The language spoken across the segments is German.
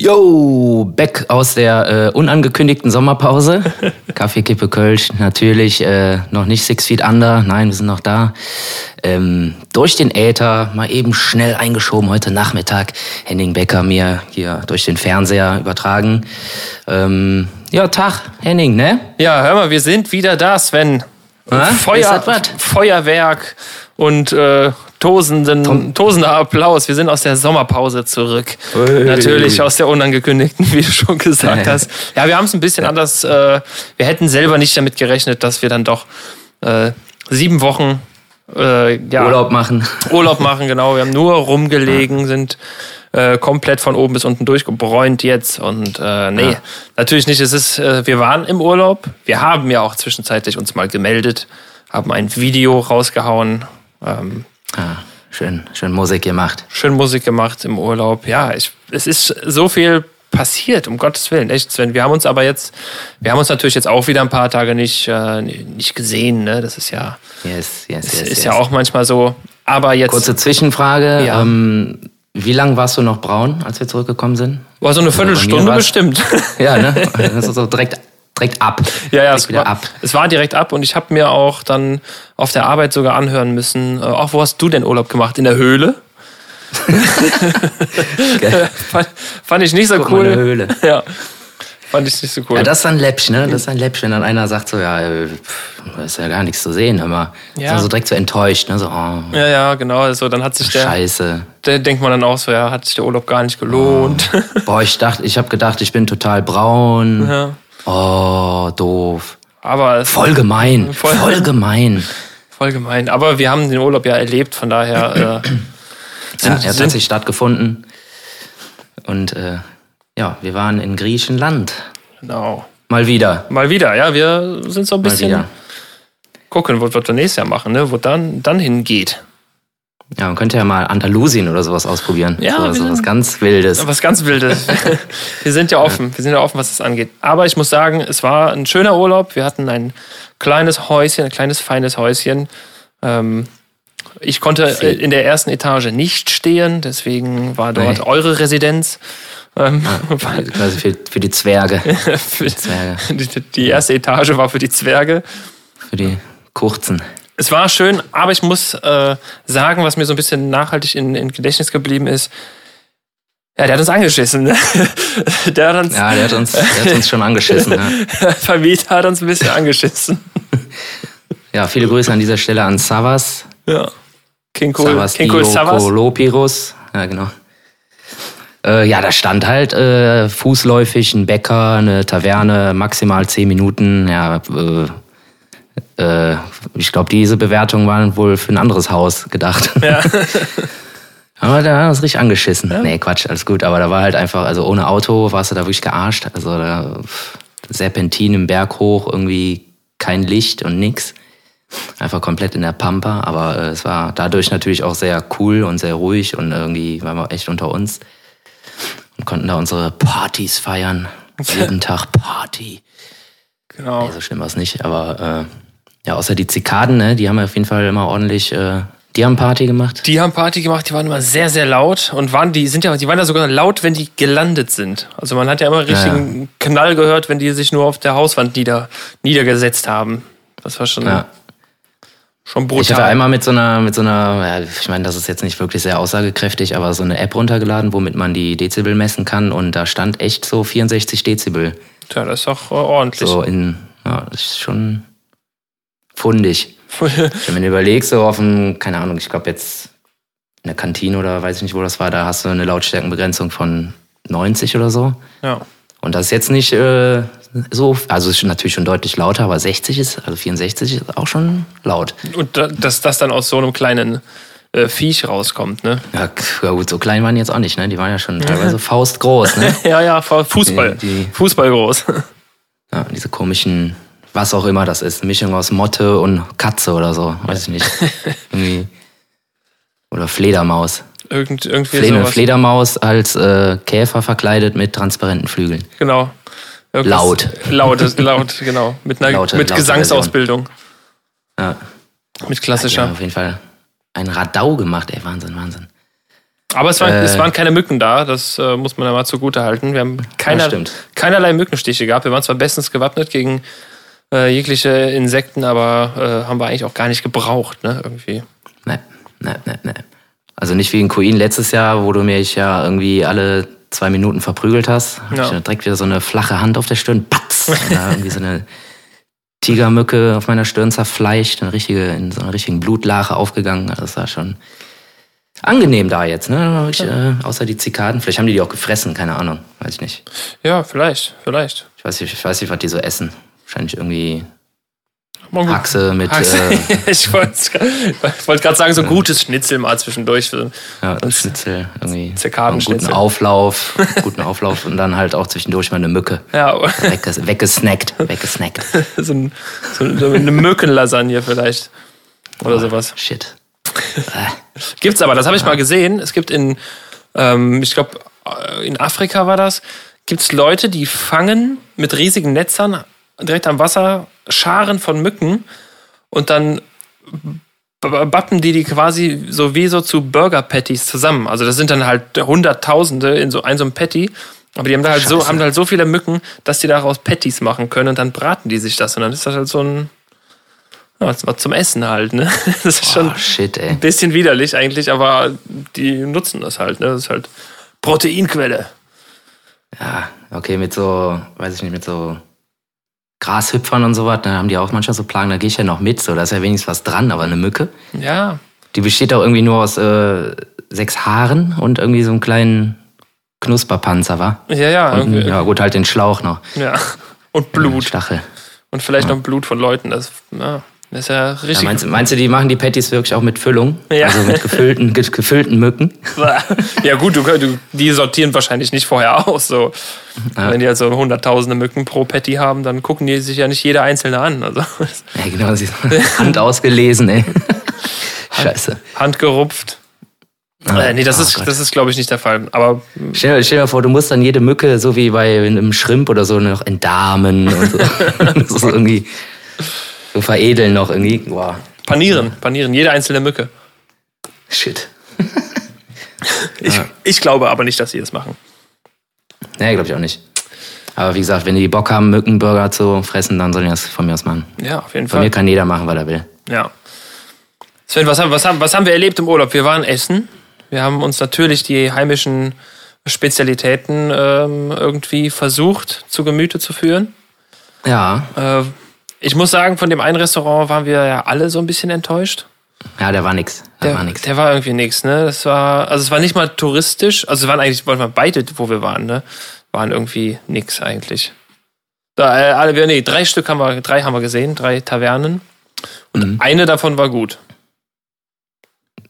Yo, back aus der äh, unangekündigten Sommerpause. Kaffee, Kippe, Kölsch, natürlich äh, noch nicht Six Feet Under, nein, wir sind noch da. Ähm, durch den Äther, mal eben schnell eingeschoben, heute Nachmittag, Henning Becker mir hier durch den Fernseher übertragen. Ähm, ja, Tag, Henning, ne? Ja, hör mal, wir sind wieder da, Sven. Ha? Feuer? Feuerwerk und äh, tosenden, tosender Applaus. Wir sind aus der Sommerpause zurück. Ui. Natürlich aus der unangekündigten, wie du schon gesagt Ja. hast. Ja, wir haben es ein bisschen anders. Äh, wir hätten selber nicht damit gerechnet, dass wir dann doch äh, sieben Wochen äh, ja, Urlaub machen. Urlaub machen, genau. Wir haben nur rumgelegen, sind äh, komplett von oben bis unten durchgebräunt jetzt. Und äh, nee, Ja. natürlich nicht. Es ist, äh, wir waren im Urlaub. Wir haben ja auch zwischenzeitlich uns mal gemeldet, haben ein Video rausgehauen, ähm, Ah, schön, schön Musik gemacht. schön Musik gemacht im Urlaub. Ja, ich, es ist so viel passiert, um Gottes Willen, echt, Sven. Wir haben uns aber jetzt, wir haben uns natürlich jetzt auch wieder ein paar Tage nicht, äh, nicht gesehen, ne? Das ist ja, Yes, yes, das yes. ist yes. ja auch manchmal so. Aber jetzt Kurze Zwischenfrage. Ja. Ähm, wie lange warst du noch braun, als wir zurückgekommen sind? war so eine mir Viertelstunde war's- bestimmt. Ja, ne? Das ist so direkt, direkt ab. Ja, ja, es war, ab. es war direkt ab und ich habe mir auch dann auf der Arbeit sogar anhören müssen, äh, auch wo hast du denn Urlaub gemacht? In der Höhle? fand, fand ich nicht so Guck cool. eine Höhle. Ja, fand ich nicht so cool. Ja, das ist ein Läppchen, ne? Das ist ein Läppchen, wenn dann einer sagt so, ja, äh, pff, da ist ja gar nichts zu sehen, aber Ja. so, so direkt so enttäuscht, ne? So, oh, ja, ja, genau. Also dann hat sich der, scheiße. der denkt man dann auch so, ja, hat sich der Urlaub gar nicht gelohnt. Boah, ich dachte, ich habe gedacht, ich bin total braun. ja. Oh, doof. Aber Voll gemein. Voll- Voll, gemein. voll gemein. Aber wir haben den Urlaub ja erlebt, von daher äh, Ja, sind, er hat tatsächlich stattgefunden. Und äh, ja, wir waren in Griechenland. genau. Mal wieder. Mal wieder, ja, wir sind so ein bisschen gucken, was wir nächstes Jahr machen, ne? wo dann, dann hingeht. Ja, man könnte ja mal Andalusien oder sowas ausprobieren. Ja, so, wir so sind- was ganz Wildes. Was ganz Wildes. wir sind ja offen. Wir sind ja offen, was das angeht. Aber ich muss sagen, es war ein schöner Urlaub. Wir hatten ein kleines Häuschen, ein kleines, feines Häuschen. Ähm, ich konnte in der ersten Etage nicht stehen, deswegen war dort Nee. eure Residenz. Ähm, weil- Quasi für, für die Zwerge. für, Zwerge. die, die erste Etage war für die Zwerge. Für die kurzen. Es war schön, aber ich muss äh, sagen, was mir so ein bisschen nachhaltig in, in Gedächtnis geblieben ist, ja, der hat uns angeschissen. ne? der hat uns, Ja, der hat uns, der hat uns schon angeschissen. Ja. der Vermieter hat uns ein bisschen angeschissen. ja, viele Grüße an dieser Stelle an Savas. Ja. King Cool, Savas King cool Savas. Ja, genau. Äh, ja, da stand halt äh, fußläufig ein Bäcker, eine Taverne, maximal zehn Minuten. Ja, äh, äh, ich glaube, diese Bewertungen waren wohl für ein anderes Haus gedacht. Ja. Aber da haben wir richtig angeschissen. Nee, Quatsch, alles gut. Aber da war halt einfach, also ohne Auto warst du da wirklich gearscht. Also da Serpentin im Berg hoch, irgendwie kein Licht und nix. Einfach komplett in der Pampa. Aber äh, es war dadurch natürlich auch sehr cool und sehr ruhig und irgendwie waren wir echt unter uns. Und konnten da unsere Partys feiern. Jeden Tag Party. Genau. Nee, so schlimm war es nicht. Aber äh, ja, außer die Zikaden, ne, die haben auf jeden Fall immer ordentlich, äh, die haben Party gemacht. Die haben Party gemacht, die waren immer sehr, sehr laut und waren, die sind ja, die waren ja sogar laut, wenn die gelandet sind. Also man hat ja immer richtigen Knall gehört, wenn die sich nur auf der Hauswand nieder, niedergesetzt haben. Das war schon, Ja. schon Ich hatte brutal. einmal mit so einer, mit so einer, ja, ich meine, das ist jetzt nicht wirklich sehr aussagekräftig, aber so eine App runtergeladen, womit man die Dezibel messen kann und da stand echt so 64 Dezibel. Tja, das ist doch äh, ordentlich. So in, ja, das ist schon fundig. Wenn du überlegst, so auf dem, keine Ahnung, ich glaube jetzt in der Kantine oder weiß ich nicht, wo das war, da hast du eine Lautstärkenbegrenzung von 90 oder so. ja. Und das ist jetzt nicht äh, so, also ist natürlich schon deutlich lauter, aber 60 ist, also 64 ist auch schon laut. Und da, dass das dann aus so einem kleinen äh, Viech rauskommt, ne? Ja, ja gut, so klein waren die jetzt auch nicht, ne? Die waren ja schon teilweise faustgroß, ne? Ja, ja, Fußball. Die- die- Fußball groß. Ja, diese komischen, was auch immer das ist, Mischung aus Motte und Katze oder so, weiß ich nicht. Irgendwie. Oder Fledermaus. Irgend, irgendwie Fle eine sowas. Fledermaus als äh, Käfer verkleidet mit transparenten Flügeln. Genau. Irgendwas- Laut. Laut, laut, genau. Mit einer Laute- mit laute Gesangsausbildung. Ja. Mit klassischer. haben auf jeden Fall ein Radau gemacht, ey, Wahnsinn, Wahnsinn. Aber es, war, Äh. es waren keine Mücken da, das äh, muss man ja mal zugute halten. Wir haben keiner, stimmt. keinerlei Mückenstiche gehabt. Wir waren zwar bestens gewappnet gegen äh, jegliche Insekten, aber äh, haben wir eigentlich auch gar nicht gebraucht, ne, irgendwie. Nee, nee, nee, nee. Also nicht wie in Queen letztes Jahr, wo du mich ja irgendwie alle zwei Minuten verprügelt hast. Hab Ja. ich direkt wieder so eine flache Hand auf der Stirn. Patz! Und da irgendwie so eine Tigermücke auf meiner Stirn zerfleischt, eine richtige, in so einer richtigen Blutlache aufgegangen. Also Das war schon angenehm da jetzt, ne? Ich, äh, außer die Zikaden. Vielleicht haben die die auch gefressen, keine Ahnung. Weiß ich nicht. Ja, vielleicht, vielleicht. Ich weiß nicht, ich weiß nicht was die so essen. Wahrscheinlich irgendwie gut. Haxe mit Haxe. Äh, ich wollte wollt gerade sagen, so gutes Schnitzel mal zwischendurch. Für, ja, Schnitzel, irgendwie Zikadenschnitzel. einen guten Auflauf, guten Auflauf und dann halt auch zwischendurch mal eine Mücke. ja, Wegges weggesnackt, weggesnackt. so, ein, so eine Mückenlasagne vielleicht. Oder sowas. Shit. Gibt's aber, das habe ich mal gesehen. Es gibt in, ähm, ich glaube, in Afrika war das, gibt's Leute, die fangen mit riesigen Netzern direkt am Wasser Scharen von Mücken und dann bappen die die quasi so wie so zu Burger Patties zusammen. Also das sind dann halt Hunderttausende in so ein so einem Patty. Aber die haben da halt so, Scheiße. haben da halt so viele Mücken, dass die daraus Patties machen können und dann braten die sich das und dann ist das halt so ein, ja, zum Essen halt, ne? Das ist schon, Oh, shit, ey. ein bisschen widerlich eigentlich, aber die nutzen das halt. Ne? Das ist halt Proteinquelle. Ja, okay, mit so, weiß ich nicht, mit so Grashüpfern und sowas, da haben die auch manchmal so Plagen, da gehe ich ja noch mit, so, da ist ja wenigstens was dran, aber eine Mücke, Ja, die besteht auch irgendwie nur aus äh, sechs Haaren und irgendwie so einem kleinen Knusperpanzer, wa? ja, ja. Und, irgendwie. ja, gut, halt den Schlauch noch. ja. Und Blut. Stachel. Und vielleicht noch Blut von Leuten. Das, ja, das ist ja Ja, richtig. meinst, meinst du, die machen die Patties wirklich auch mit Füllung? Ja. Also mit gefüllten, ge gefüllten Mücken? ja, gut, du, du, die sortieren wahrscheinlich nicht vorher aus. So. Ja. Wenn die also hunderttausende Mücken pro Patty haben, dann gucken die sich ja nicht jede einzelne an. Also Ja, genau, sie Hand ausgelesen, ey. Scheiße. handgerupft. Ah, äh, nee, das oh ist, Gott. das ist glaube ich, nicht der Fall. Aber Stell, stell dir mal vor, du musst dann jede Mücke, so wie bei einem Schrimp oder so, noch entdarmen und so. das ist irgendwie so veredeln noch irgendwie. Boah, panieren, panieren, jede einzelne Mücke. shit. Ich, ich glaube aber nicht, dass sie das machen. Nee, glaube ich auch nicht. Aber wie gesagt, wenn die Bock haben, Mückenburger zu fressen, dann sollen die das von mir aus machen. Ja, auf jeden Von mir Fall. kann jeder machen, was er will. Ja. Sven, was haben, was, haben, was haben wir erlebt im Urlaub? Wir waren essen. Wir haben uns natürlich die heimischen Spezialitäten ähm, irgendwie versucht zu Gemüte zu führen. Ja, Äh, ich muss sagen, von dem einen Restaurant waren wir ja alle so ein bisschen enttäuscht. ja, der war nix. Der, Der war nix. Der war irgendwie nix, ne? Das war, also es war nicht mal touristisch, also es waren eigentlich, wollen wir beide, wo wir waren, ne? Waren irgendwie nix eigentlich. Da, äh, alle, wir- nee, drei Stück haben wir, drei haben wir gesehen, drei Tavernen. Und Mhm. eine davon war gut.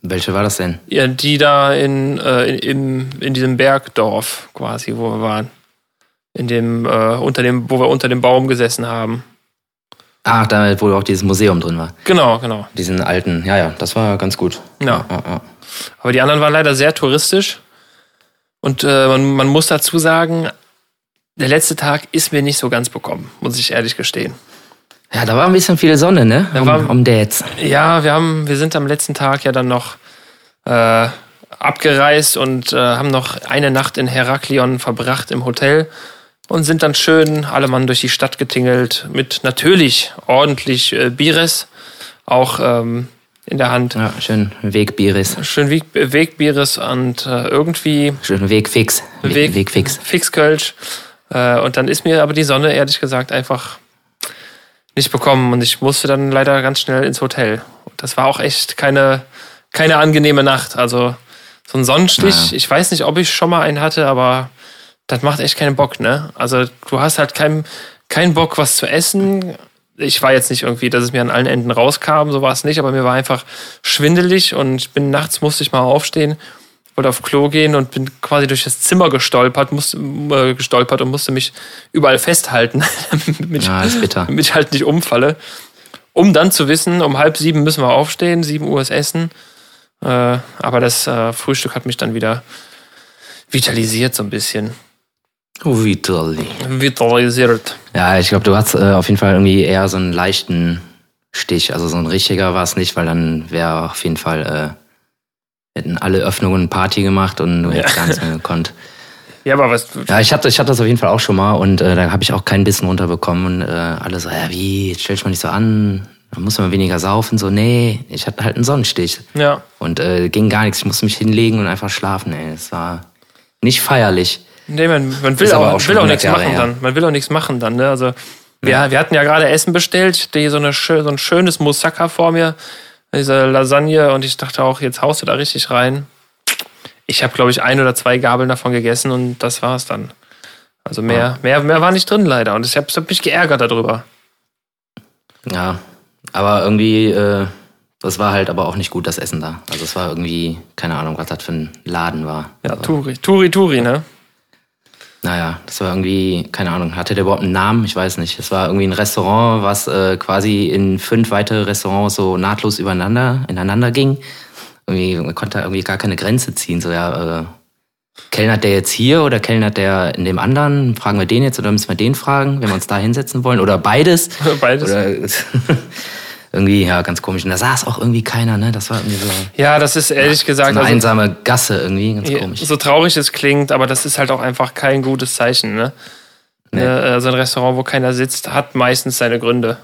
Welche war das denn? Ja, die da in, äh, in, im, in diesem Bergdorf quasi, wo wir waren. In dem, äh, unter dem, wo wir unter dem Baum gesessen haben. Ach, da, wo auch dieses Museum drin war. Genau, genau. Diesen alten, ja, ja, das war ganz gut. Ja. ja, ja. Aber die anderen waren leider sehr touristisch. Und äh, man, man muss dazu sagen, der letzte Tag ist mir nicht so ganz bekommen, muss ich ehrlich gestehen. Ja, da war ein bisschen viel Sonne, ne? Da Um, war- um Dates. Ja, wir haben, wir sind am letzten Tag ja dann noch äh, abgereist und äh, haben noch eine Nacht in Heraklion verbracht im Hotel und sind dann schön alle Mann durch die Stadt getingelt mit natürlich ordentlich äh, Bieres, auch ähm, in der Hand. Ja, schön Wegbiris. Schön Weg, Wegbieres und äh, irgendwie Schön Wegfix. We Weg- Wegfix. Fixkölsch. Äh, und dann ist mir aber die Sonne, ehrlich gesagt, einfach nicht bekommen. Und ich musste dann leider ganz schnell ins Hotel. Und das war auch echt keine, keine angenehme Nacht. Also so ein Sonnenstich, Ja. ich weiß nicht, ob ich schon mal einen hatte, aber das macht echt keinen Bock, ne? Also du hast halt keinen keinen Bock, was zu essen. Ich war jetzt nicht irgendwie, dass es mir an allen Enden rauskam, so war es nicht, aber mir war einfach schwindelig und ich bin nachts, musste ich mal aufstehen, wollte auf Klo gehen und bin quasi durch das Zimmer gestolpert, musste, äh, gestolpert und musste mich überall festhalten, damit, Ja, bitter. damit ich halt nicht umfalle. Um dann zu wissen, um halb sieben müssen wir aufstehen, sieben Uhr ist Essen. Äh, aber das äh, Frühstück hat mich dann wieder vitalisiert so ein bisschen. Oh, toll. Vitalisiert. Ja, ich glaube, du hast äh, auf jeden Fall irgendwie eher so einen leichten Stich. Also so ein richtiger war es nicht, weil dann wäre auf jeden Fall hätten alle Öffnungen Party gemacht und du hättest gar nichts mehr gekonnt. Ja, aber was. Ja, ich hatte, ich hatte das auf jeden Fall auch schon mal und äh, da habe ich auch keinen Bissen runterbekommen. Und äh, alle so, ja, wie, jetzt stell dich mal nicht so an, da muss man weniger saufen. So, nee, ich hatte halt einen Sonnenstich. Ja. Und äh, ging gar nichts. Ich musste mich hinlegen und einfach schlafen, ey. Es war nicht feierlich. Nee, man, man will auch, auch will auch 100 nichts Jahre machen her. dann. Man will auch nichts machen dann, ne? Also, wir, wir hatten ja gerade Essen bestellt. Hier so, eine, so ein schönes Moussaka vor mir. Diese Lasagne. Und ich dachte auch, jetzt haust du da richtig rein. Ich habe, glaube ich, ein oder zwei Gabeln davon gegessen und das war's dann. Also mehr, mehr, mehr war nicht drin leider. Und ich habe hab mich geärgert darüber. Ja, aber irgendwie, äh, das war halt aber auch nicht gut, das Essen da. Also es war irgendwie, keine Ahnung, was das für ein Laden war. Ja, Turi, Turi, Turi, ne? Naja, das war irgendwie, keine Ahnung, hatte der überhaupt einen Namen? Ich weiß nicht. Es war irgendwie ein Restaurant, was äh, quasi in fünf weitere Restaurants so nahtlos übereinander, ineinander ging. Irgendwie, man konnte irgendwie gar keine Grenze ziehen. So, ja, äh, kellnert der jetzt hier oder kellnert der in dem anderen? Fragen wir den jetzt oder müssen wir den fragen, wenn wir uns da hinsetzen wollen? Oder beides? Beides. Oder irgendwie, ja, ganz komisch. Und da saß auch irgendwie keiner, ne? Das war irgendwie so, Ja, das ist ehrlich so gesagt. eine also- einsame Gasse irgendwie, ganz Ja, komisch. So traurig es klingt, aber das ist halt auch einfach kein gutes Zeichen. Ne? Nee. Ne, Also ein Restaurant, wo keiner sitzt, hat meistens seine Gründe.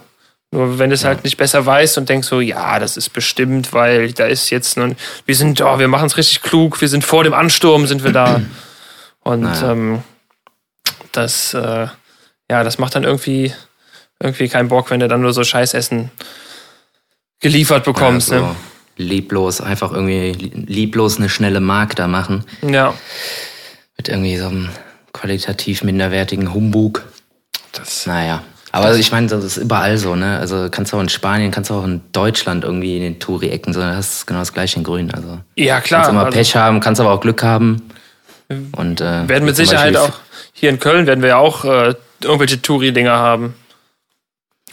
Nur wenn du es halt nicht besser weißt und denkst so, ja, das ist bestimmt, weil da ist jetzt nun, wir sind, oh, wir machen es richtig klug, wir sind vor dem Ansturm, sind wir da. Und Naja. ähm, das, äh, ja, das macht dann irgendwie, irgendwie keinen Bock, wenn du dann nur so Scheißessen geliefert bekommst. ja, so lieblos, einfach irgendwie lieblos eine schnelle Mark da machen. ne? Ja, Mit irgendwie so einem qualitativ minderwertigen Humbug. das, Naja. Aber also ich meine, das ist überall so, ne? Also kannst du auch in Spanien, kannst du auch in Deutschland irgendwie in den Touri-Ecken, so, das ist genau das gleiche in Grün. Also ja klar. kannst immer also- Pech haben, kannst aber auch Glück haben. Und, äh, werden mit Sicherheit Beispiel- auch, hier in Köln werden wir ja auch äh, irgendwelche Touri-Dinger haben.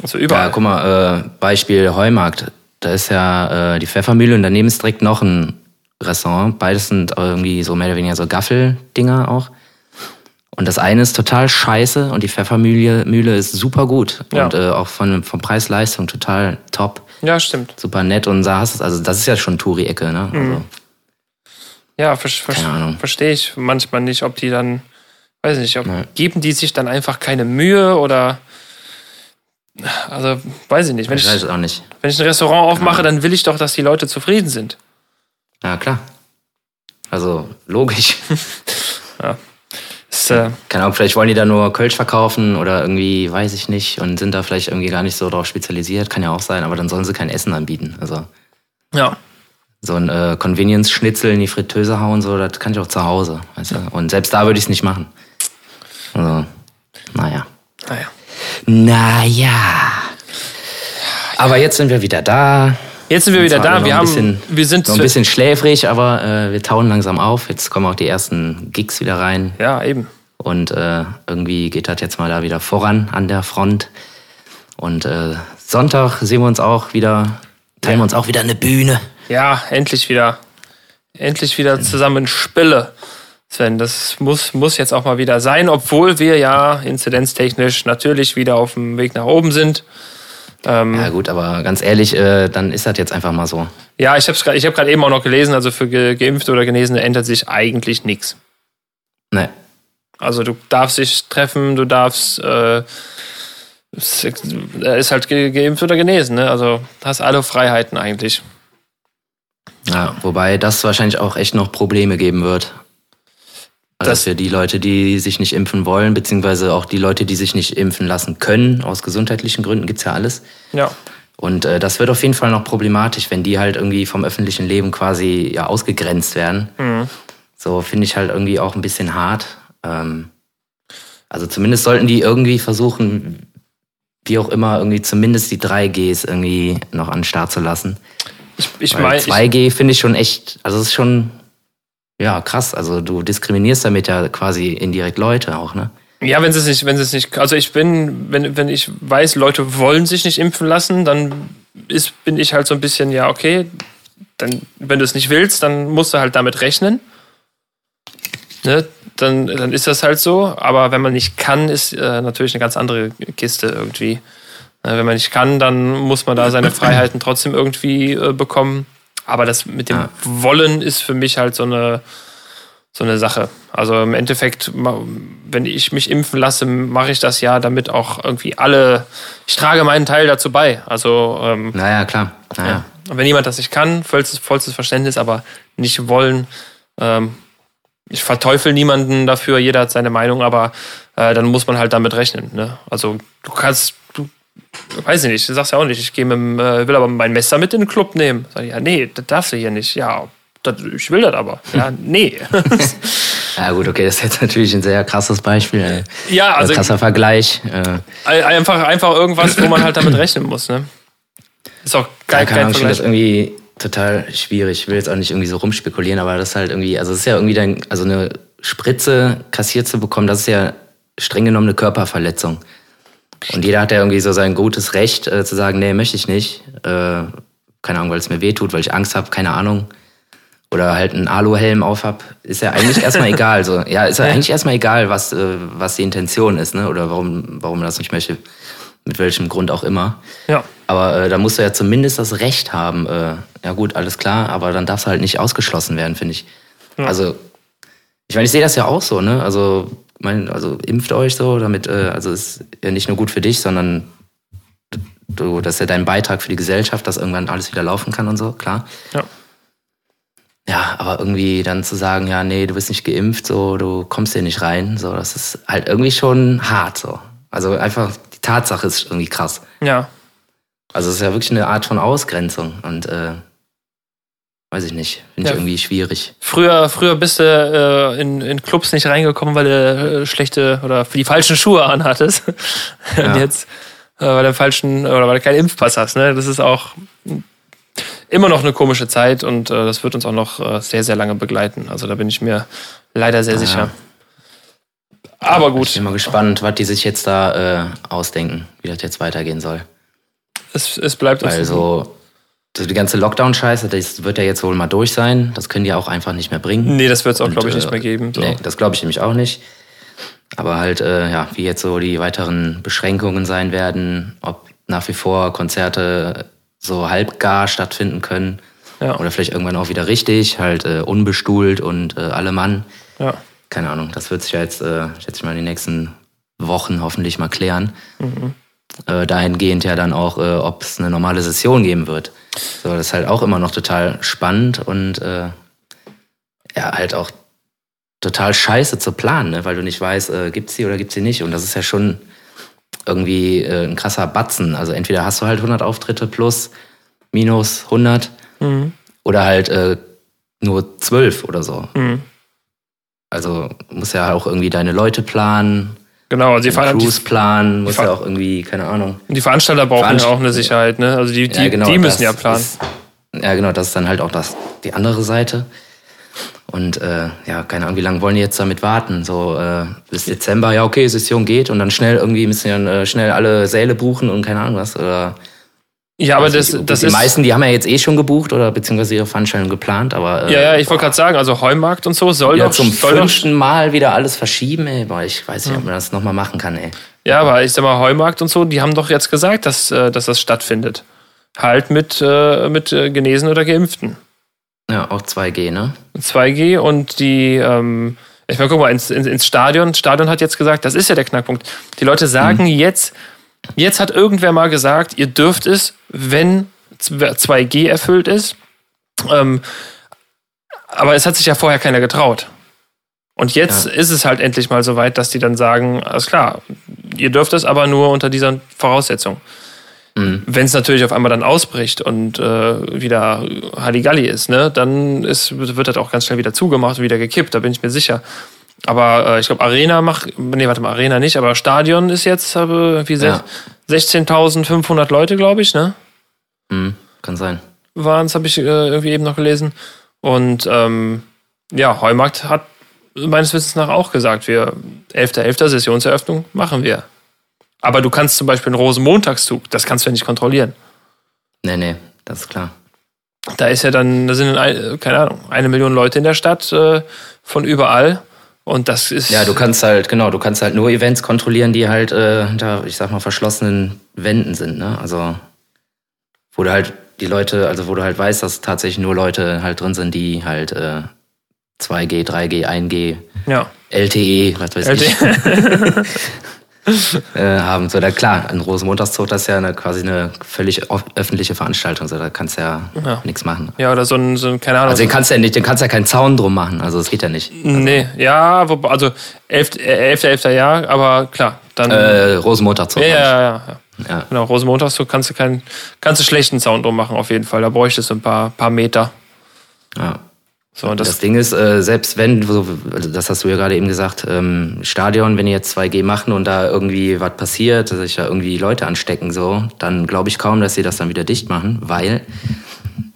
Also Ja, überall. guck mal, äh, Beispiel Heumarkt. Da ist ja äh, die Pfeffermühle und daneben ist direkt noch ein Restaurant. Beides sind irgendwie so mehr oder weniger so Gaffeldinger auch. Und das eine ist total scheiße und die Pfeffermühle Mühle ist super gut. Ja. Und äh, auch von, von Preis-Leistung total top. ja, stimmt. Super nett und saß, also das ist ja schon Touri-Ecke, ne? Mhm. Also, Ja, ver ver verstehe ich manchmal nicht, ob die dann, weiß nicht, ob, Ja. geben die sich dann einfach keine Mühe oder, also, weiß ich nicht. Wenn ich ich, weiß es auch nicht. wenn ich ein Restaurant aufmache, dann will ich doch, dass die Leute zufrieden sind. Ja, klar. Also, logisch. Das, äh, Keine Ahnung, vielleicht wollen die da nur Kölsch verkaufen oder irgendwie, weiß ich nicht, und sind da vielleicht irgendwie gar nicht so drauf spezialisiert. Kann ja auch sein, aber dann sollen sie kein Essen anbieten. Also ja. so ein äh, Convenience-Schnitzel in die Fritteuse hauen, so, das kann ich auch zu Hause. Weißt du? Und selbst da würde ich es nicht machen. Also, naja. Naja. Naja. Aber jetzt sind wir wieder da. Jetzt sind wir wieder da. Wir haben, bisschen- wir sind, So ein bisschen schläfrig, aber äh, wir tauen langsam auf. Jetzt kommen auch die ersten Gigs wieder rein. ja, eben. Und äh, irgendwie geht das jetzt mal da wieder voran an der Front. Und äh, Sonntag sehen wir uns auch wieder, teilen wir uns auch wieder eine Bühne. Ja, endlich wieder. Endlich wieder zusammen Spille. Sven, das muss, muss jetzt auch mal wieder sein, obwohl wir ja inzidenztechnisch natürlich wieder auf dem Weg nach oben sind. Ähm, Ja gut, aber ganz ehrlich, äh, dann ist das jetzt einfach mal so. ja, ich habe gerade ich hab grad eben auch noch gelesen, also für Ge Geimpfte oder Genesene ändert sich eigentlich nichts. Ne, Also du darfst dich treffen, du darfst, äh, es ist halt ge geimpft oder genesen, ne? Also hast alle Freiheiten eigentlich. ja, wobei das wahrscheinlich auch echt noch Probleme geben wird. Also Das- für die Leute, die sich nicht impfen wollen, beziehungsweise auch die Leute, die sich nicht impfen lassen können, aus gesundheitlichen Gründen, gibt's ja alles. Ja. Und äh, das wird auf jeden Fall noch problematisch, wenn die halt irgendwie vom öffentlichen Leben quasi ja ausgegrenzt werden. Mhm. So finde ich halt irgendwie auch ein bisschen hart. Ähm, also zumindest sollten die irgendwie versuchen, wie auch immer, irgendwie zumindest die 3Gs irgendwie noch an den Start zu lassen. Ich, ich meine, ich, 2G finde ich schon echt, also es ist schon, ja, krass. Also du diskriminierst damit ja quasi indirekt Leute auch, ne? Ja, wenn sie es nicht, wenn sie es also ich bin, wenn, wenn ich weiß, Leute wollen sich nicht impfen lassen, dann ist, bin ich halt so ein bisschen, ja, okay, dann, wenn du es nicht willst, dann musst du halt damit rechnen. Ne? Dann, dann ist das halt so. Aber wenn man nicht kann, ist äh, natürlich eine ganz andere Kiste irgendwie. Äh, wenn man nicht kann, dann muss man da seine Freiheiten trotzdem irgendwie äh, bekommen. Aber das mit dem ja. Wollen ist für mich halt so eine, so eine Sache. Also im Endeffekt, wenn ich mich impfen lasse, mache ich das ja, damit auch irgendwie alle, ich trage meinen Teil dazu bei. Also, ähm, naja, klar. Naja. Ja. wenn jemand das nicht kann, vollstes, vollstes Verständnis, aber nicht wollen, ähm, ich verteufel niemanden dafür, jeder hat seine Meinung, aber äh, dann muss man halt damit rechnen. Ne? Also du kannst, du, weiß ich nicht, du sagst ja auch nicht, ich gehe mit, äh, will aber mein Messer mit in den Club nehmen. Sag ich, ja, nee, das darfst du hier nicht. Ja, das, ich will das aber. Ja, nee. ja gut, okay, das ist jetzt natürlich ein sehr krasses Beispiel. Ey. Ja, also krasser Vergleich. Äh. Einfach, einfach irgendwas, wo man halt damit rechnen muss. Ne? Ist auch geil. Ja, kein Vergleich. Das irgendwie total schwierig. Ich will jetzt auch nicht irgendwie so rumspekulieren, aber das ist halt irgendwie, also es ist ja irgendwie dein, also eine Spritze kassiert zu bekommen, das ist ja streng genommen eine Körperverletzung. Und jeder hat ja irgendwie so sein gutes Recht äh, zu sagen, nee, möchte ich nicht. Äh, keine Ahnung, weil es mir weh tut, weil ich Angst habe, keine Ahnung. Oder halt einen Aluhelm auf hab, ist ja eigentlich erstmal egal. So. Ja, ist ja eigentlich erstmal egal, was, äh, was die Intention ist, ne? Oder warum, warum man das nicht möchte. Mit welchem Grund auch immer. Ja. Aber äh, da musst du ja zumindest das Recht haben. Äh, ja gut, alles klar, aber dann darf es halt nicht ausgeschlossen werden, finde ich. Ja. Also, ich meine, ich sehe das ja auch so, ne? Also, mein, also impft euch so, damit, äh, also ist ja nicht nur gut für dich, sondern du, das ist ja dein Beitrag für die Gesellschaft, dass irgendwann alles wieder laufen kann und so, klar. Ja. Ja, aber irgendwie dann zu sagen, ja, nee, du bist nicht geimpft, so, du kommst hier nicht rein, so, das ist halt irgendwie schon hart, so. Also einfach, die Tatsache ist irgendwie krass. Ja. Also es ist ja wirklich eine Art von Ausgrenzung und äh, weiß ich nicht, finde ja. ich irgendwie schwierig. Früher, früher bist du äh, in, in Clubs nicht reingekommen, weil du äh, schlechte oder für die falschen Schuhe anhattest. Ja. und jetzt, äh, weil du falschen oder weil du keinen Impfpass hast. Ne? Das ist auch immer noch eine komische Zeit und äh, das wird uns auch noch äh, sehr, sehr lange begleiten. Also da bin ich mir leider sehr ah, sicher. Aber gut. Ich bin mal gespannt, was die sich jetzt da äh, ausdenken, wie das jetzt weitergehen soll. Es, es bleibt Also die ganze Lockdown-Scheiße, das wird ja jetzt wohl mal durch sein. Das können die auch einfach nicht mehr bringen. Nee, das wird es auch, glaube ich, nicht mehr geben. So. Nee, das glaube ich nämlich auch nicht. Aber halt, äh, ja, wie jetzt so die weiteren Beschränkungen sein werden, ob nach wie vor Konzerte so halbgar stattfinden können. Ja. Oder vielleicht irgendwann auch wieder richtig, halt äh, unbestuhlt und äh, alle Mann. Ja. Keine Ahnung, das wird sich ja jetzt, äh, schätze ich mal, in den nächsten Wochen hoffentlich mal klären. Mhm äh, dahingehend ja dann auch, äh, ob es eine normale Session geben wird. So, das ist halt auch immer noch total spannend und äh, ja, halt auch total scheiße zu planen, ne? weil du nicht weißt, äh, gibt's sie oder gibt's sie nicht. Und das ist ja schon irgendwie äh, ein krasser Batzen. Also entweder hast du halt 100 Auftritte plus, minus 100 mhm. oder halt äh, nur 12 oder so. Mhm. Also musst ja auch irgendwie deine Leute planen Genau, also die Cruise-Plan muss ja auch irgendwie, keine Ahnung. Die Veranstalter brauchen Veranst ja auch eine Sicherheit, ne? Also die, die, ja, genau, die müssen ja planen. Ist, ja, genau, das ist dann halt auch das, die andere Seite. Und äh, ja, keine Ahnung, wie lange wollen die jetzt damit warten? So äh, bis Dezember, ja, okay, Session geht und dann schnell irgendwie müssen dann äh, schnell alle Säle buchen und keine Ahnung was. Oder ja, aber das, das die ist. Die meisten, die haben ja jetzt eh schon gebucht oder beziehungsweise ihre Veranstaltung geplant, aber. Äh, ja, ja, ich wollte gerade sagen, also Heumarkt und so soll ja, doch. zum soll fünften Mal wieder alles verschieben, ey. Boah, ich weiß nicht, ob man das nochmal machen kann, ey. Ja, aber ich sag mal, Heumarkt und so, die haben doch jetzt gesagt, dass, äh, dass das stattfindet. Halt mit, äh, mit äh, Genesen oder Geimpften. Ja, auch 2G, ne? 2G und die, ähm, ich meine, guck mal, ins, ins Stadion. Stadion hat jetzt gesagt, das ist ja der Knackpunkt. Die Leute sagen mhm. jetzt, jetzt hat irgendwer mal gesagt, ihr dürft es, wenn 2G erfüllt ist. Ähm, aber es hat sich ja vorher keiner getraut. Und jetzt ja. ist es halt endlich mal so weit, dass die dann sagen, alles klar, ihr dürft es aber nur unter dieser Voraussetzung. Mhm. Wenn es natürlich auf einmal dann ausbricht und äh, wieder Halligalli ist, ne, dann ist, wird das auch ganz schnell wieder zugemacht und wieder gekippt, da bin ich mir sicher. Aber äh, ich glaube, Arena macht, nee, warte mal, Arena nicht, aber Stadion ist jetzt äh, wie ja. 16.500 Leute, glaube ich, ne? Mhm, kann sein. Waren es, habe ich äh, irgendwie eben noch gelesen. Und ähm, ja, Heumarkt hat meines Wissens nach auch gesagt, wir 11.11. .11. Sessionseröffnung machen wir. Aber du kannst zum Beispiel einen Rosenmontagszug, das kannst du ja nicht kontrollieren. Nee, nee, das ist klar. Da ist ja dann, da sind, keine Ahnung, eine Million Leute in der Stadt äh, von überall. Und das ist. Ja, du kannst halt, genau, du kannst halt nur Events kontrollieren, die halt äh, hinter, ich sag mal, verschlossenen Wänden sind, ne? Also wo du halt die Leute, also wo du halt weißt, dass tatsächlich nur Leute halt drin sind, die halt äh, 2G, 3G, 1G, Ja. LTE, was weiß ich, LTE. äh, haben. So, da klar, ein Rosenmontagszug, das ist ja eine, quasi eine völlig öffentliche Veranstaltung, so, da kannst du ja, Ja. nichts machen. Ja, oder so ein, so ein keine Ahnung. Also den kannst du ja nicht, den kannst du ja keinen Zaun drum machen, also das geht ja nicht. nee, ja, wobei- also 11. äh, 11. 11. Jahr, aber klar, dann. Äh, Rosenmontagzug. ja, ja, ja, ja. ja. Genau, Rosenmontagszug kannst du keinen, kannst du schlechten Sound drum machen, auf jeden Fall. Da bräuchtest du ein paar, paar Meter. ja. So, Das, das, Ding ist, äh, selbst wenn, so, also das hast du ja gerade eben gesagt, ähm, Stadion, wenn die jetzt 2G machen und da irgendwie was passiert, dass sich da irgendwie Leute anstecken, so, dann glaube ich kaum, dass sie das dann wieder dicht machen, weil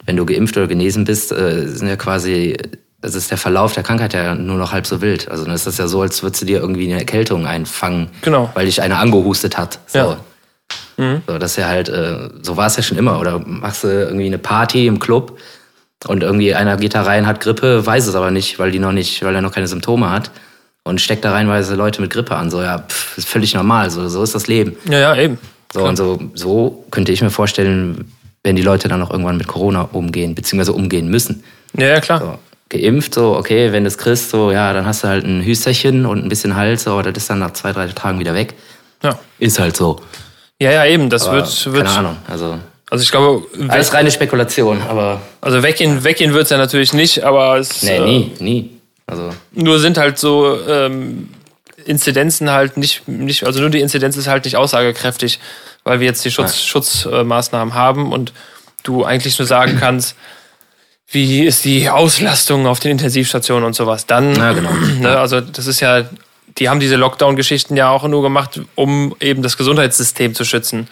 wenn du geimpft oder genesen bist, äh, sind ja quasi, das ist der Verlauf der Krankheit ja nur noch halb so wild. Also dann ist das ja so, als würdest du dir irgendwie eine Erkältung einfangen, Genau. weil dich einer angehustet hat. So. Ja. So, das ist ja halt, äh, so war es ja schon immer. Oder machst du irgendwie eine Party im Club und irgendwie einer geht da rein, hat Grippe, weiß es aber nicht, weil die noch nicht, weil er noch keine Symptome hat und steckt da reinweise Leute mit Grippe an. So, ja, pff, ist völlig normal. So, so ist das Leben. ja, ja, eben. So und so, so könnte ich mir vorstellen, wenn die Leute dann auch irgendwann mit Corona umgehen, beziehungsweise umgehen müssen. Ja, ja, klar. So, geimpft, so, okay, wenn du es kriegst, so, ja, dann hast du halt ein Hüsterchen und ein bisschen Hals, so, aber das ist dann nach zwei, drei Tagen wieder weg. Ja, Ist halt so. ja, ja eben. Das Aber wird, wird. keine Ahnung. Also, Also ich glaube, alles reine Spekulation, aber also weggehen, weggehen wird es ja natürlich nicht, aber es nee, äh, nie, nie. Also, nur sind halt so ähm, Inzidenzen halt nicht, nicht, also nur die Inzidenz ist halt nicht aussagekräftig, weil wir jetzt die Schutz, Schutzmaßnahmen haben und du eigentlich nur sagen kannst, wie ist die Auslastung auf den Intensivstationen und sowas. Dann, Ja, genau. ne, also das ist ja, die haben diese Lockdown-Geschichten ja auch nur gemacht, um eben das Gesundheitssystem zu schützen.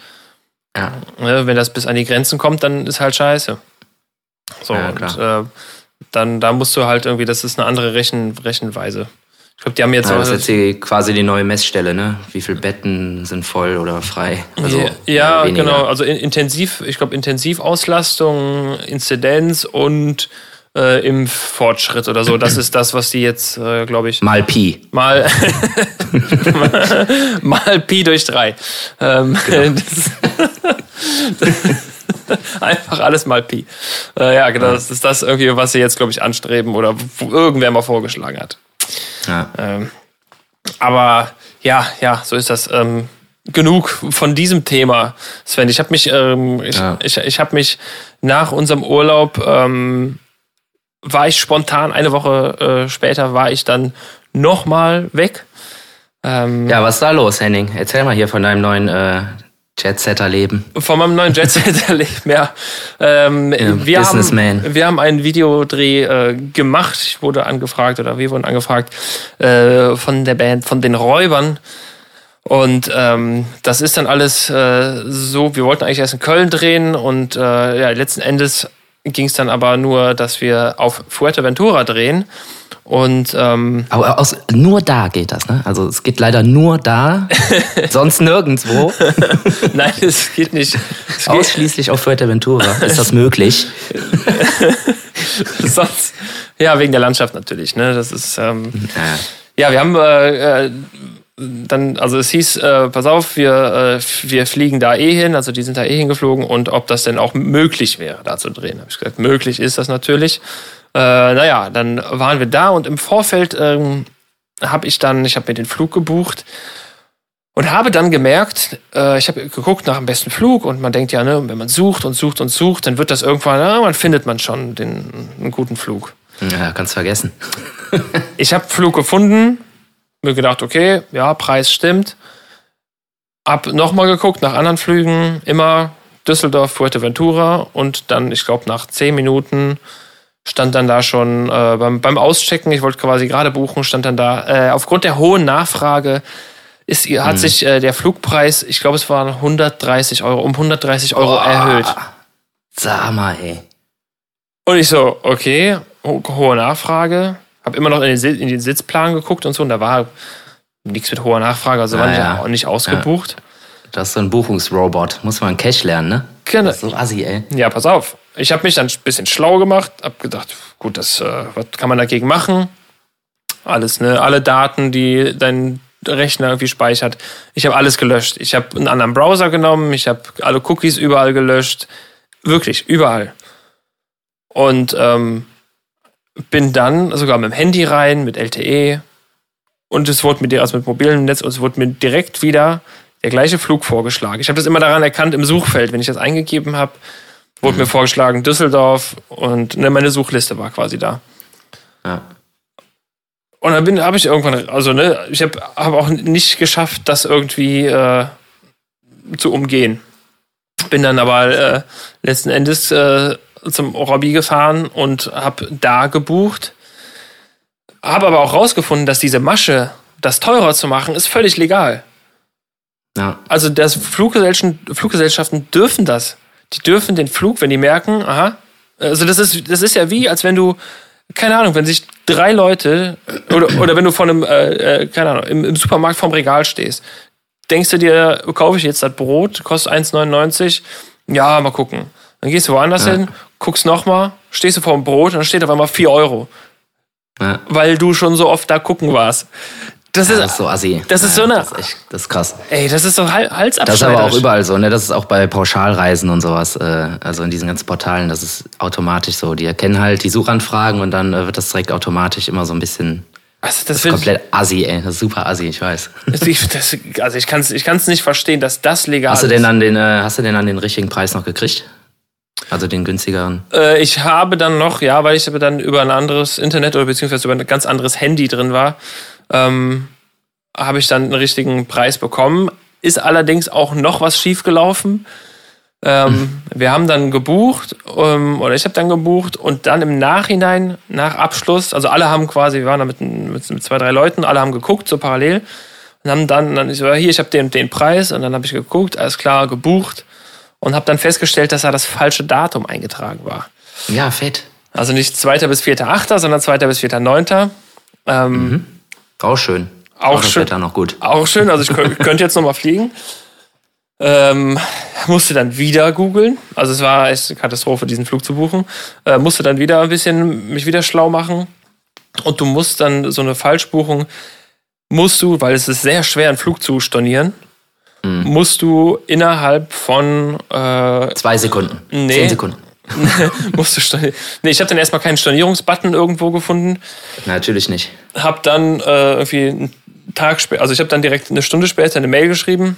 Ja, Ne, wenn das bis an die Grenzen kommt, dann ist halt scheiße. So, Ja, und äh, dann da musst du halt irgendwie, das ist eine andere Rechen, Rechenweise. Ich glaube, die haben jetzt ja, das ist jetzt quasi die neue Messstelle, ne? Wie viele Betten sind voll oder frei? Also, ja, weniger. genau. Also in, intensiv, ich glaube, Intensivauslastung, Inzidenz und äh, Impffortschritt oder so. Das ist das, was die jetzt, äh, glaube ich, Mal Pi. mal, mal Pi durch drei. Ähm, Genau. einfach alles mal Pi. Äh, ja, genau. Das ist das irgendwie, was sie jetzt, glaube ich, anstreben oder irgendwer mal vorgeschlagen hat. Ja. Ähm, aber ja, ja, so ist das. Ähm, genug von diesem Thema, Sven. Ich habe mich, ähm, ich, Ja. ich, ich habe mich nach unserem Urlaub ähm, war ich spontan eine Woche äh, später war ich dann noch mal weg. Ähm, ja, was ist da los, Henning? Erzähl mal hier von deinem neuen äh, Jet-Setter-Leben. Von meinem neuen Jet-Set erlebt mehr. Ähm, wir, Businessman. haben, wir haben einen Videodreh äh, gemacht. Ich wurde angefragt oder wir wurden angefragt äh, von der Band, von den Räubern. Und ähm, das ist dann alles äh, so, wir wollten eigentlich erst in Köln drehen und äh, ja, letzten Endes ging es dann aber nur, dass wir auf Fuerteventura drehen. Und ähm, Aber aus, nur da geht das, ne? Also es geht leider nur da, sonst nirgendwo. nein, es geht nicht. Es geht, Ausschließlich auf Fuerteventura ist das möglich. sonst, ja, wegen der Landschaft natürlich. Ne? Das ist ähm, Ja. Ja, wir haben äh, äh, dann, also es hieß, äh, pass auf, wir, äh, wir fliegen da eh hin, also die sind da eh hingeflogen und ob das denn auch möglich wäre, da zu drehen. Habe ich gesagt, möglich ist das natürlich. Äh, naja, dann waren wir da und im Vorfeld ähm, habe ich dann, ich habe mir den Flug gebucht und habe dann gemerkt, äh, ich habe geguckt nach dem besten Flug und man denkt ja, ne, wenn man sucht und sucht und sucht, dann wird das irgendwann, na, man findet man schon den, einen guten Flug. ja, kannst vergessen. Ich habe Flug gefunden, mir gedacht, okay, ja, Preis stimmt. Hab nochmal geguckt nach anderen Flügen, immer Düsseldorf, Fuerteventura und dann, ich glaube, nach zehn Minuten stand dann da schon äh, beim, beim Auschecken, ich wollte quasi gerade buchen, stand dann da, äh, aufgrund der hohen Nachfrage ist, hat sich äh, der Flugpreis, ich glaube, es waren 130 Euro, um 130 Euro erhöht. Sag mal, ey. Und ich so, okay, ho hohe Nachfrage. Hab immer noch in den, in den Sitzplan geguckt und so, und da war nichts mit hoher Nachfrage, also war Ah, nicht, ja. auch nicht ausgebucht. Das ist so ein Buchungsrobot. Muss man Cash lernen, ne? Genau. Das ist so assi, ey. Ja, pass auf. Ich habe mich dann ein bisschen schlau gemacht, hab gedacht, gut, das, äh, was kann man dagegen machen? Alles, ne? Alle Daten, die dein Rechner irgendwie speichert. Ich habe alles gelöscht. Ich habe einen anderen Browser genommen, ich habe alle Cookies überall gelöscht. Wirklich, überall. Und ähm, bin dann sogar mit dem Handy rein, mit LTE. Und es wurde mir, also mit mobilem Netz, und es wurde mir direkt wieder der gleiche Flug vorgeschlagen. Ich habe das immer daran erkannt im Suchfeld, wenn ich das eingegeben habe, wurde mhm. mir vorgeschlagen Düsseldorf und ne, meine Suchliste war quasi da. Ja. Und dann bin, habe ich irgendwann, also ne, ich habe hab auch nicht geschafft, das irgendwie äh, zu umgehen. Bin dann aber äh, letzten Endes äh, zum Robby gefahren und habe da gebucht. Habe aber auch rausgefunden, dass diese Masche, das teurer zu machen, ist völlig legal. Ja. Also das Fluggesellschaften, Fluggesellschaften dürfen das. Die dürfen den Flug, wenn die merken, aha, also das ist, das ist ja wie, als wenn du, keine Ahnung, wenn sich drei Leute oder, oder wenn du von einem, äh, äh keine Ahnung, im, im Supermarkt vorm Regal stehst, denkst du dir, kaufe ich jetzt das Brot, kostet 1,99, ja, mal gucken. Dann gehst du woanders ja. hin, guckst nochmal, stehst du vor dem Brot und dann steht auf einmal 4 Euro. Ja. Weil du schon so oft da gucken warst. Das ist, ja, das ist so assi. Das ist so eine. Das ist, echt, das ist krass. Ey, das ist so Halsabschneider. Das ist aber auch überall so, ne? Das ist auch bei Pauschalreisen und sowas. Äh, also in diesen ganzen Portalen, das ist automatisch so. Die erkennen halt die Suchanfragen und dann äh, wird das direkt automatisch immer so ein bisschen. Also das, das ist komplett assi, ey. Das ist super assi, ich weiß. Das, also ich kann es ich kann's nicht verstehen, dass das legal hast du denn an den, äh, Hast du denn an den richtigen Preis noch gekriegt? Also den günstigeren? Äh, ich habe dann noch, ja, weil ich aber dann über ein anderes Internet oder beziehungsweise über ein ganz anderes Handy drin war, ähm, habe ich dann einen richtigen Preis bekommen. Ist allerdings auch noch was schiefgelaufen. Ähm. Wir haben dann gebucht, ähm, oder ich habe dann gebucht und dann im Nachhinein, nach Abschluss, also alle haben quasi, wir waren da mit, mit, mit zwei, drei Leuten, alle haben geguckt, so parallel. Und haben dann, dann ich so, hier, ich habe den, den Preis und dann habe ich geguckt, alles klar, gebucht und habe dann festgestellt, dass da das falsche Datum eingetragen war. Ja, fett. Also nicht 2. bis 4.8., sondern 2. bis 4.9. Ähm, mhm. Auch schön. Auch, schön. Wetter noch gut. Auch schön. Also ich könnte jetzt noch mal fliegen. Ähm, musste dann wieder googeln. Also es war echt eine Katastrophe, diesen Flug zu buchen. Äh, musste dann wieder ein bisschen mich wieder schlau machen. Und du musst dann so eine Falschbuchung, musst du, weil es ist sehr schwer, einen Flug zu stornieren, mhm. musst du innerhalb von äh, zwei Sekunden. Nee, Zehn Sekunden. musst du stornieren. Nee, ich habe dann erstmal keinen Stornierungsbutton irgendwo gefunden. Natürlich nicht. Hab dann äh, irgendwie einen Tag später, also ich habe dann direkt eine Stunde später eine Mail geschrieben.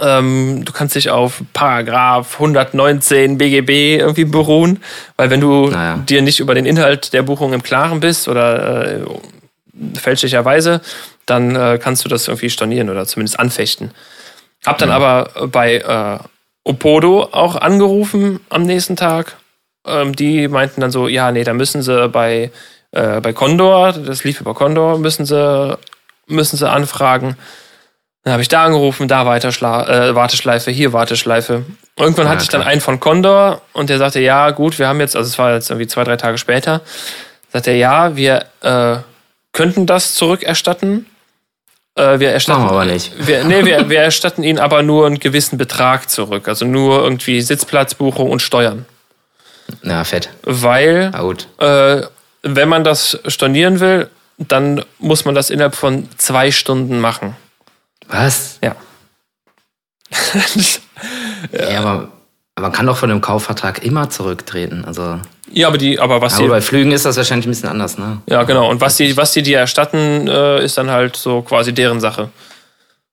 Ähm, du kannst dich auf Paragraph 119 BGB irgendwie beruhen, weil wenn du naja. dir nicht über den Inhalt der Buchung im Klaren bist oder äh, fälschlicherweise, dann äh, kannst du das irgendwie stornieren oder zumindest anfechten. Hab dann ja. aber bei äh, Opodo auch angerufen am nächsten Tag. Ähm, die meinten dann so, ja, nee, da müssen sie bei, äh, bei Condor, das lief über Condor, müssen sie, müssen sie anfragen. Dann habe ich da angerufen, da Weiterschla äh, Warteschleife, hier Warteschleife. Irgendwann ja, hatte ich dann einen von Condor und der sagte, ja, gut, wir haben jetzt, also es war jetzt irgendwie zwei, drei Tage später, sagte er, ja, wir äh, könnten das zurückerstatten. Äh, wir erstatten, Machen wir aber nicht. Wir, nee, wir, wir erstatten ihnen aber nur einen gewissen Betrag zurück. Also nur irgendwie Sitzplatzbuchung und Steuern. Na, fett. Weil, äh, wenn man das stornieren will, dann muss man das innerhalb von zwei Stunden machen. Was? Ja. ja, aber man kann doch von dem Kaufvertrag immer zurücktreten. Also ja, aber die, aber was aber die, bei Flügen ist das wahrscheinlich ein bisschen anders, ne? Ja, genau. Und was die, was die dir erstatten, äh, ist dann halt so quasi deren Sache.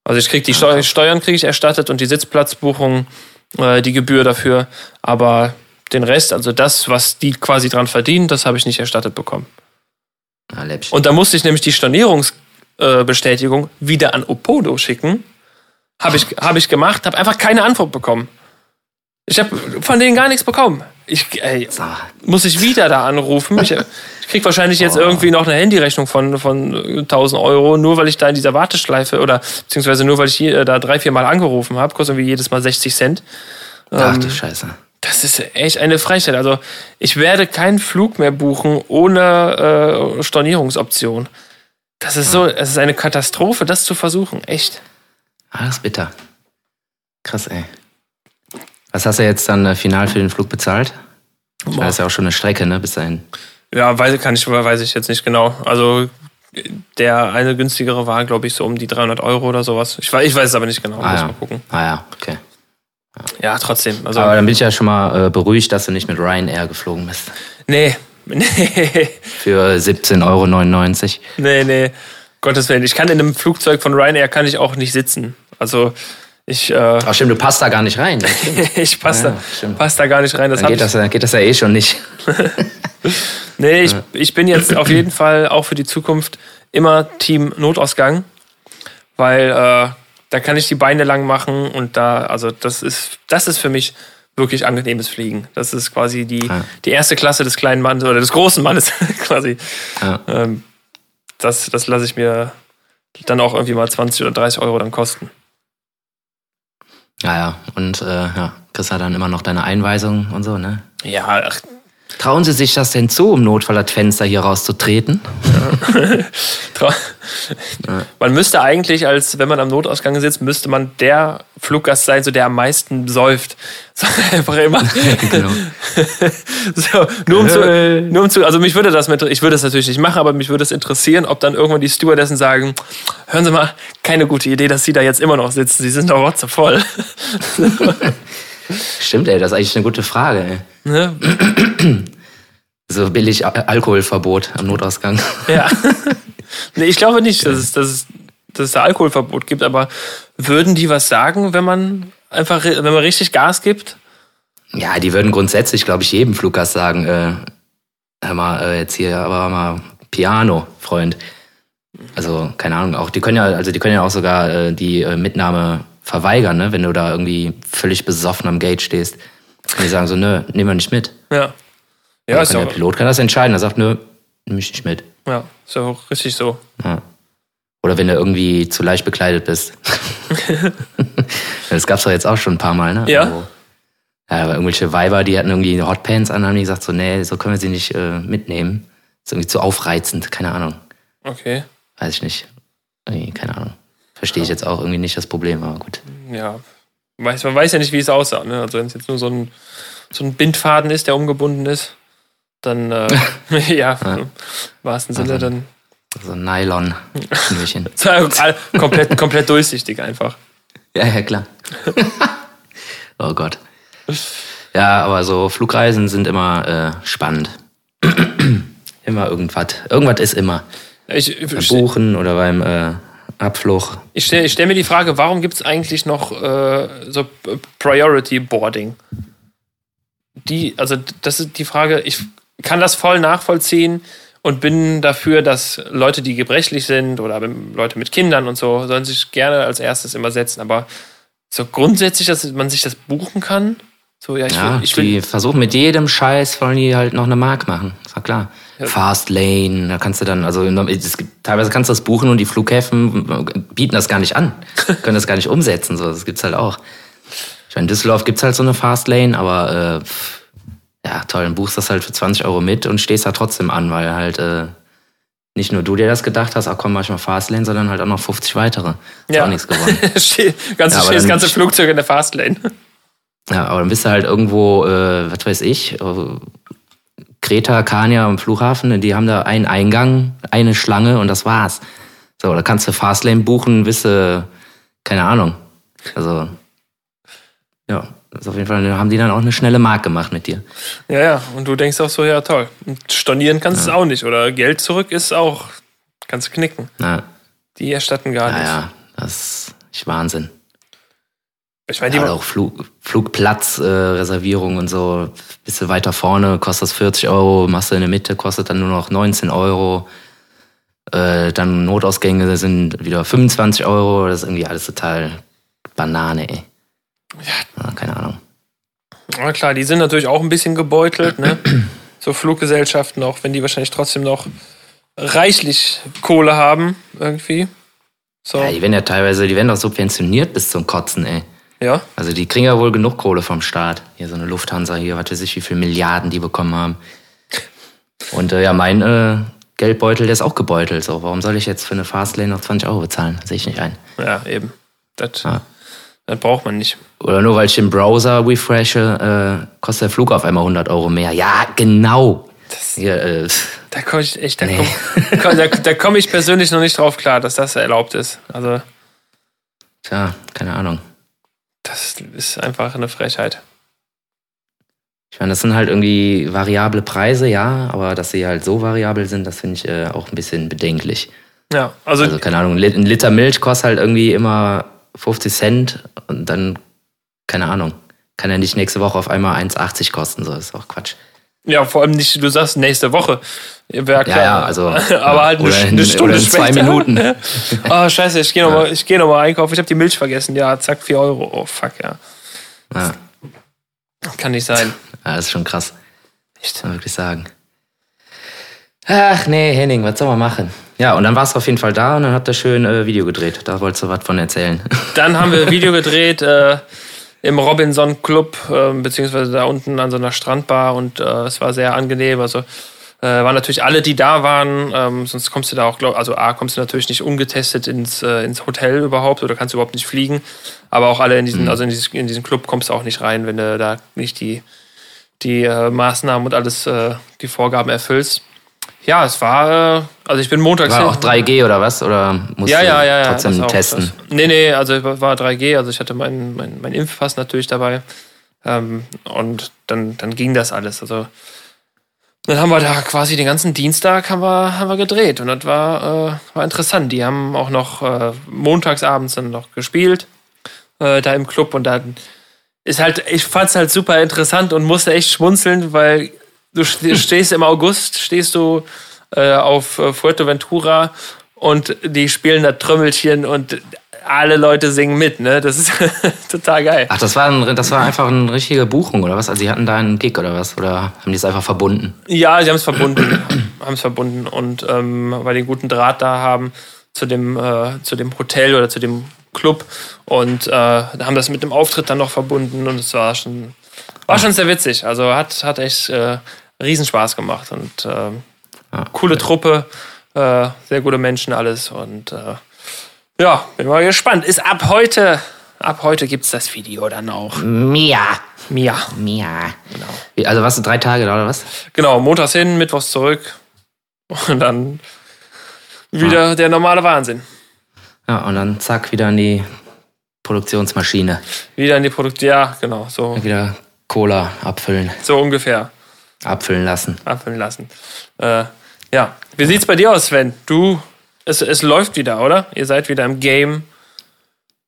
Also ich krieg die Steu Steuern kriege ich erstattet und die Sitzplatzbuchung, äh, die Gebühr dafür, aber den Rest, also das, was die quasi dran verdienen, das habe ich nicht erstattet bekommen. Ah, und da musste ich nämlich die Stornierungsbestätigung äh, wieder an Opodo schicken. Habe ich, hab ich gemacht, habe einfach keine Antwort bekommen. Ich habe von denen gar nichts bekommen. Ich, ey, muss ich wieder da anrufen? Ich, ich krieg wahrscheinlich jetzt oh. irgendwie noch eine Handyrechnung von, von 1000 Euro, nur weil ich da in dieser Warteschleife oder beziehungsweise nur weil ich hier, da drei, vier Mal angerufen habe, kostet irgendwie jedes Mal 60 Cent. Ach ähm, du Scheiße. Das ist echt eine Freiheit. Also ich werde keinen Flug mehr buchen ohne äh, Stornierungsoption. Das ist so, es ist eine Katastrophe, das zu versuchen. Echt. Ah, das ist bitter. Krass, ey. Was hast du jetzt dann äh, final für den Flug bezahlt? Ich weiß ja auch schon eine Strecke, ne, bis dahin. Ja, weiß, kann ich, weiß ich jetzt nicht genau. Also der eine günstigere war, glaube ich, so um die 300 Euro oder sowas. Ich, ich weiß es aber nicht genau. Ah, ja. mal gucken. Ah ja, okay. Ja, trotzdem. Also, Aber dann bin ich ja schon mal äh, beruhigt, dass du nicht mit Ryanair geflogen bist. nee, nee, Für 17,99 Euro. nee, nee. Gottes Willen. Ich kann in einem Flugzeug von Ryanair kann ich auch nicht sitzen. Also ich, äh, Ach stimmt, du passt da gar nicht rein. ich passe Ja, da, stimmt. pass da gar nicht rein. Das Dann geht das, dann geht das ja eh schon nicht. Nee, ich, ich bin jetzt auf jeden Fall auch für die Zukunft immer Team Notausgang, weil äh, da kann ich die Beine lang machen und da, also das ist, das ist für mich wirklich angenehmes Fliegen. Das ist quasi die, Ja. die erste Klasse des kleinen Mannes oder des großen Mannes quasi. Ja. Ähm, das das lasse ich mir dann auch irgendwie mal 20 oder 30 Euro dann kosten. Ja, ja. Und äh, ja, kriegst ja dann immer noch deine Einweisung und so, ne? Ja, ach, Trauen Sie sich das denn zu, im Notfall das Fenster hier rauszutreten? Trau- Man müsste eigentlich, als wenn man am Notausgang sitzt, müsste man der Fluggast sein, so der am meisten säuft. So einfach immer. Genau. So, nur um zu, nur um zu, also mich würde das mit, ich würde das natürlich nicht machen, aber mich würde es interessieren, ob dann irgendwann die Stewardessen sagen, hören Sie mal, keine gute Idee, dass Sie da jetzt immer noch sitzen, Sie sind doch rotzevoll. Stimmt, ey, das ist eigentlich eine gute Frage, ey. ne? So billig Al Alkoholverbot am Notausgang. Ja. nee, ich glaube nicht, dass es, dass, es, dass es da Alkoholverbot gibt, aber würden die was sagen, wenn man einfach, wenn man richtig Gas gibt? Ja, die würden grundsätzlich, glaube ich, jedem Fluggast sagen, äh, hör mal, äh, jetzt hier aber mal Piano, Freund. Also, keine Ahnung, auch die können ja, also die können ja auch sogar äh, die äh, Mitnahme verweigern, ne, wenn du da irgendwie völlig besoffen am Gate stehst. Und die sagen so, nö, nehmen wir nicht mit. Ja. Ja, Ja, ist kann ja, der Pilot kann das entscheiden. Er sagt, nö, nimm ich nicht mit. ja, ist ja auch richtig so. Ja. Oder wenn du irgendwie zu leicht bekleidet bist. das gab's doch jetzt auch schon ein paar Mal, ne? Ja. Wo, ja, aber irgendwelche Weiber, die hatten irgendwie Hotpants an, haben die gesagt so, nee, so können wir sie nicht äh, mitnehmen. ist irgendwie zu aufreizend, keine Ahnung. Okay. Weiß ich nicht. Irgendwie, keine Ahnung. Verstehe ich jetzt auch irgendwie nicht das Problem, aber gut. Ja. Weiß, man weiß ja nicht, wie es aussah. Ne? Also wenn es jetzt nur so ein, so ein Bindfaden ist, der umgebunden ist, dann äh, ja, im wahrsten Sinne Also- dann So ein all- komplett, komplett durchsichtig einfach. ja, ja, klar. oh Gott. Ja, aber so Flugreisen sind immer äh, spannend. immer irgendwas. Irgendwas ist immer. Ich, Beim ich, Buchen oder beim äh, Abflug. ich stelle stell mir die Frage, warum gibt es eigentlich noch äh, so Priority Boarding? Die, also das ist die Frage, ich kann das voll nachvollziehen und bin dafür, dass Leute, die gebrechlich sind oder Leute mit Kindern und so, sollen sich gerne als erstes immer setzen. Aber so grundsätzlich, dass man sich das buchen kann, so ja, ich Ja, will, ich will die versuchen mit jedem Scheiß, wollen die halt noch eine Mark machen. Ist ja klar. Fast Lane, da kannst du dann, also gibt, teilweise kannst du das buchen und die Flughäfen bieten das gar nicht an, können das gar nicht umsetzen. So, das gibt's halt auch. Ich meine, in Düsseldorf gibt's halt so eine Fast Lane, aber äh, ja, toll, dann buchst du das halt für 20 Euro mit und stehst da trotzdem an, weil halt äh, nicht nur du dir das gedacht hast, ach komm, mach ich mal Fastlane, sondern halt auch noch 50 weitere. Ist Ja. auch nichts gewonnen. Steht- ganze, Ja, das ganze Flugzeug in der Fastlane. Ja, aber dann bist du halt irgendwo, äh, was weiß ich, äh, Kreta, Kania am Flughafen, die haben da einen Eingang, eine Schlange und das war's. So, da kannst du Fastlane buchen, bist du, keine Ahnung. Also, ja, ist auf jeden Fall, haben die dann auch eine schnelle Mark gemacht mit dir. Ja, ja. Und du denkst auch so, ja toll. Und stornieren kannst du es auch nicht. Oder Geld zurück ist auch, kannst du knicken. Na, Die erstatten gar ja, nicht. ja, das ist Wahnsinn. Ich meine, die Ja, oder auch Flug, Flugplatzreservierung äh, und so. Bist du weiter vorne, kostet das 40 Euro, machst du in der Mitte, kostet dann nur noch 19 Euro. Äh, dann Notausgänge sind wieder 25 Euro. Das ist irgendwie alles total Banane, ey. Ja. keine Ahnung. Ja, klar, die sind natürlich auch ein bisschen gebeutelt, ne? So Fluggesellschaften auch, wenn die wahrscheinlich trotzdem noch reichlich Kohle haben, irgendwie. So, Ja, die werden ja teilweise, die werden doch subventioniert bis zum Kotzen, ey. Ja. Also die kriegen ja wohl genug Kohle vom Staat. Hier so eine Lufthansa hier, was weiß ich, wie viele Milliarden die bekommen haben. Und äh, ja, mein äh, Geldbeutel, der ist auch gebeutelt. So, warum soll ich jetzt für eine Fastlane noch 20 Euro bezahlen? Sehe ich nicht ein. Ja, eben. Das, Ja. das braucht man nicht. Oder nur weil ich den Browser refreshe, äh, kostet der Flug auf einmal 100 Euro mehr. Ja, genau. Hier, äh, Da komme ich echt, da Nee. komme komm, da, da komm ich persönlich noch nicht drauf klar, dass das erlaubt ist. Also, tja, keine Ahnung. Das ist einfach eine Frechheit. Ich meine, das sind halt irgendwie variable Preise, ja, aber dass sie halt so variabel sind, das finde ich äh, auch ein bisschen bedenklich. Ja, also, Also, keine Ahnung, ein Liter Milch kostet halt irgendwie immer 50 Cent und dann, keine Ahnung, kann ja nicht nächste Woche auf einmal 1,80 kosten, so das ist auch Quatsch. Ja, vor allem nicht, du sagst nächste Woche. Wäre klar. Ja, ja, also. Aber halt eine, in, eine Stunde in zwei später. Minuten. Ah, scheiße, ich gehe nochmal ich geh noch mal einkaufen. Ich habe die Milch vergessen. Ja, zack, 4 Euro. Oh, fuck, ja. Ja, Kann nicht sein. ja, das ist schon krass. Muss man wirklich sagen. Ach nee, Henning, was soll man machen? Ja, und dann warst du auf jeden Fall da und dann habt ihr schön äh, Video gedreht. Da wolltest du was von erzählen. Dann haben wir ein Video gedreht äh, im Robinson Club, äh, beziehungsweise da unten an so einer Strandbar und äh, es war sehr angenehm. Also äh, waren natürlich alle, die da waren, ähm, sonst kommst du da auch, glaub, also A, kommst du natürlich nicht ungetestet ins, äh, ins Hotel überhaupt oder kannst überhaupt nicht fliegen. Aber auch alle in diesen, also in, dieses, in diesen Club kommst du auch nicht rein, wenn du da nicht die, die äh, Maßnahmen und alles, äh, die Vorgaben erfüllst. Ja, es war, äh, also ich bin montags War hin- auch 3G oder was? Oder musst ja, ja, ja, ja. trotzdem auch, testen? Das. Nee, nee, also war 3G, also ich hatte meinen mein, mein Impfpass natürlich dabei. Ähm, und dann, dann ging das alles. Also dann haben wir da quasi den ganzen Dienstag haben wir, haben wir gedreht und das war, äh, war interessant. Die haben auch noch äh, montagsabends dann noch gespielt äh, da im Club und dann ist halt, ich fand's halt super interessant und musste echt schmunzeln, weil du st- stehst im August, stehst du äh, auf äh, Fuerteventura und die spielen da Trümmelchen und alle Leute singen mit, ne? Das ist total geil. Ach, das war, ein, das war einfach eine richtige Buchung oder was? Also sie hatten da einen Gig oder was? Oder haben die es einfach verbunden? Ja, sie haben es verbunden, haben es verbunden und ähm, weil die einen guten Draht da haben zu dem äh, zu dem Hotel oder zu dem Club und äh, haben das mit dem Auftritt dann noch verbunden und es war schon war schon sehr witzig. Also hat hat echt äh, Riesenspaß gemacht und äh, coole Truppe, äh, sehr gute Menschen alles und äh, ja, bin mal gespannt. Ist ab heute ab heute gibt's das Video dann auch. Mia. Mia. Mia. Genau. Also was, drei Tage oder was? Genau, montags hin, mittwochs zurück und dann wieder der normale Wahnsinn. Ja, und dann zack, wieder in die Produktionsmaschine. Wieder in die Produkte, ja, genau, so, Wieder Cola abfüllen, so ungefähr abfüllen lassen. abfüllen lassen. Äh, ja, wie sieht's bei dir aus, Sven? Du, es, es läuft wieder, oder? Ihr seid wieder im Game.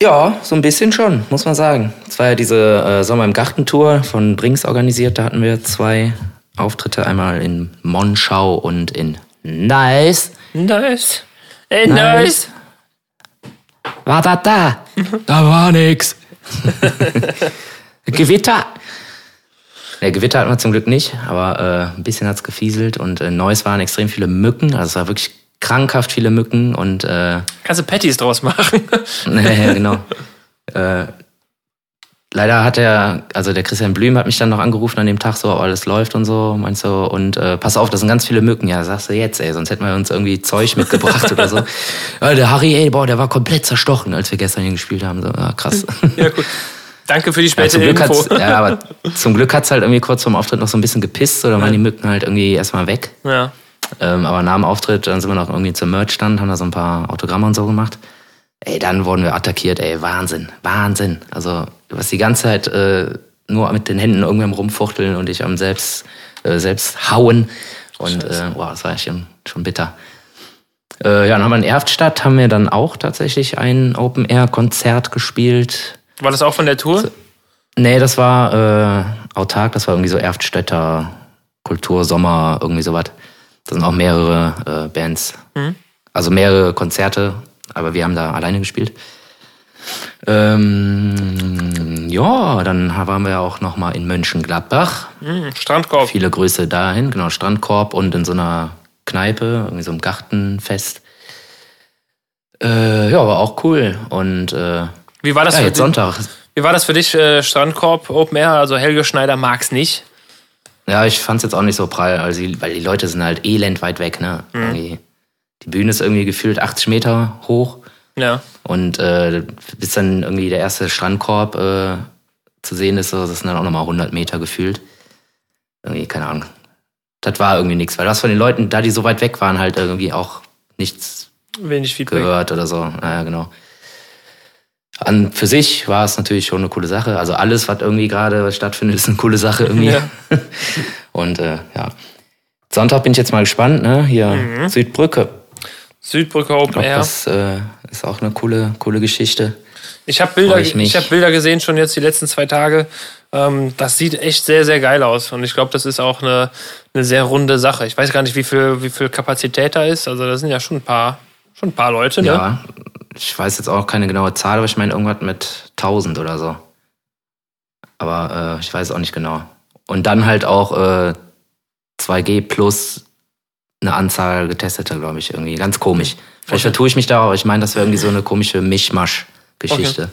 Ja, so ein bisschen schon, muss man sagen. Es war ja diese äh, Sommer im Garten-Tour von Brinks organisiert. Da hatten wir zwei Auftritte, einmal in Monschau und in Nice. Nice. Ey, Nice. nice. War das da? da war nix. Gewitter. Ne, Gewitter hatten wir zum Glück nicht, aber äh, ein bisschen hat's gefieselt und in Neuss waren extrem viele Mücken. Also es war wirklich krankhaft viele Mücken und äh, Kannst du Patties draus machen? ja, genau. äh, leider hat er, also der Christian Blüm hat mich dann noch angerufen an dem Tag, so ob alles läuft und so, meinst du, und äh, pass auf, das sind ganz viele Mücken. Ja, sagst du jetzt, ey, sonst hätten wir uns irgendwie Zeug mitgebracht oder so. Ja, der Harry, ey, boah, der war komplett zerstochen, als wir gestern hier gespielt haben. So, ja, krass. ja, gut. Danke für die Ja, späte zum Glück Info. ja, aber zum Glück hat's halt irgendwie kurz vorm Auftritt noch so ein bisschen gepisst oder waren die Mücken halt irgendwie erstmal weg. ja. Ähm, aber nach dem Auftritt, dann sind wir noch irgendwie zum Merch-Stand, haben da so ein paar Autogramme und so gemacht. Ey, dann wurden wir attackiert, ey, Wahnsinn, Wahnsinn. Also, du hast die ganze Zeit äh, nur mit den Händen irgendwann rumfuchteln und dich am selbst, äh, selbst hauen. Und äh, wow, das war schon, schon bitter. Äh, ja, dann haben wir in Erftstadt, haben wir dann auch tatsächlich ein Open-Air-Konzert gespielt. War das auch von der Tour? Nee, das war äh, autark, das war irgendwie so Erftstädter Kultur, Sommer, irgendwie sowas. Da sind auch mehrere äh, Bands. Also mehrere Konzerte, aber wir haben da alleine gespielt. Ähm, ja, dann waren wir auch noch mal in Mönchengladbach. Hm, Strandkorb. Viele Grüße dahin, genau, Strandkorb und in so einer Kneipe, irgendwie so einem Gartenfest. Äh, ja, war auch cool. Und äh, ja, Wie war das für jetzt dich? Sonntag. Wie war das für dich, äh, Strandkorb, Open Air? Also Helge Schneider mag's nicht. Ja, ich fand's jetzt auch nicht so prall, also, weil die Leute sind halt elend weit weg, ne? Irgendwie, die Bühne ist irgendwie gefühlt 80 Meter hoch Ja. und äh, bis dann irgendwie der erste Strandkorb äh, zu sehen ist, das sind dann auch nochmal 100 Meter gefühlt. Irgendwie, keine Ahnung. Das war irgendwie nichts, weil das von den Leuten, da die so weit weg waren, halt irgendwie auch nichts Wenig Feedback. gehört oder so. Naja, genau. An für sich war es natürlich schon eine coole Sache. Also alles, was irgendwie gerade stattfindet, ist eine coole Sache irgendwie. Ja. Und äh, ja. Sonntag bin ich jetzt mal gespannt, ne? Hier Mhm. Südbrücke. Südbrücke Open Air. das äh, ist auch eine coole, coole Geschichte. Ich habe Bilder, ich ich, hab Bilder gesehen schon jetzt die letzten zwei Tage. Ähm, das sieht echt sehr, sehr geil aus. Und ich glaube, das ist auch eine, eine sehr runde Sache. Ich weiß gar nicht, wie viel, wie viel Kapazität da ist. Also da sind ja schon ein paar, schon ein paar Leute, ne? Ja. Ich weiß jetzt auch keine genaue Zahl, aber ich meine irgendwas mit 1000 oder so. Aber äh, ich weiß auch nicht genau. Und dann halt auch äh, 2G plus eine Anzahl getesteter, glaube ich, irgendwie. Ganz komisch. Vielleicht Okay. vertue ich mich da, aber ich meine, das wäre irgendwie so eine komische Mischmasch-Geschichte.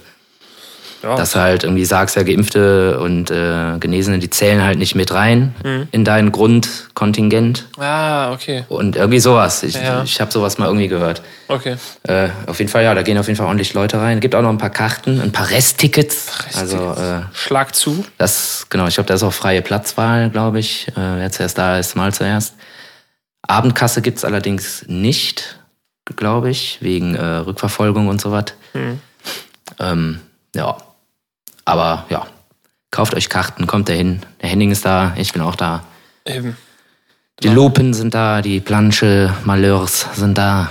Ja. Dass du halt irgendwie sagst, ja, Geimpfte und äh, Genesene, die zählen halt nicht mit rein Mhm. in dein Grundkontingent. Ah, okay. Und irgendwie sowas. Ich, Ja. ich habe sowas mal irgendwie gehört. Okay. Äh, auf jeden Fall, ja, da gehen auf jeden Fall ordentlich Leute rein. Gibt auch noch ein paar Karten, ein paar Resttickets. Also, äh, Schlag zu. das, genau, ich glaube, da ist auch freie Platzwahl, glaube ich. Äh, wer zuerst da ist, mal zuerst. Abendkasse gibt's allerdings nicht, glaube ich, wegen äh, Rückverfolgung und so was. Hm. Ähm, ja. Aber ja, kauft euch Karten, kommt dahin. Der Henning ist da, ich bin auch da. Eben. Die Lupen sind da, die Planche Malheurs sind da.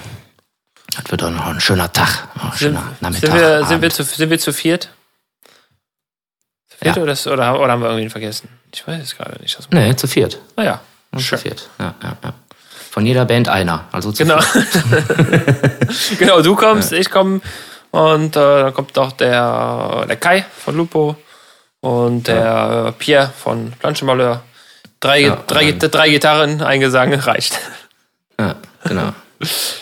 Das wird auch noch ein schöner Tag. Ein Sind, schöner Nachmittag. sind, wir, sind, wir zu, sind wir zu viert? Zu viert Ja. oder, ist- oder, oder haben wir irgendwen vergessen? Ich weiß es gerade nicht. Nee, zu viert. Naja, Nur Sure. Zu viert. Ja, ja, ja. Von jeder Band einer. Also zu Genau. viert. genau, du kommst, ich komme und äh, dann kommt auch der, der Kai von Lupo und der äh, Pierre von Planschenmalheur. Drei, Ja, drei, drei Gitarren, ein Gesang reicht. Ja, genau.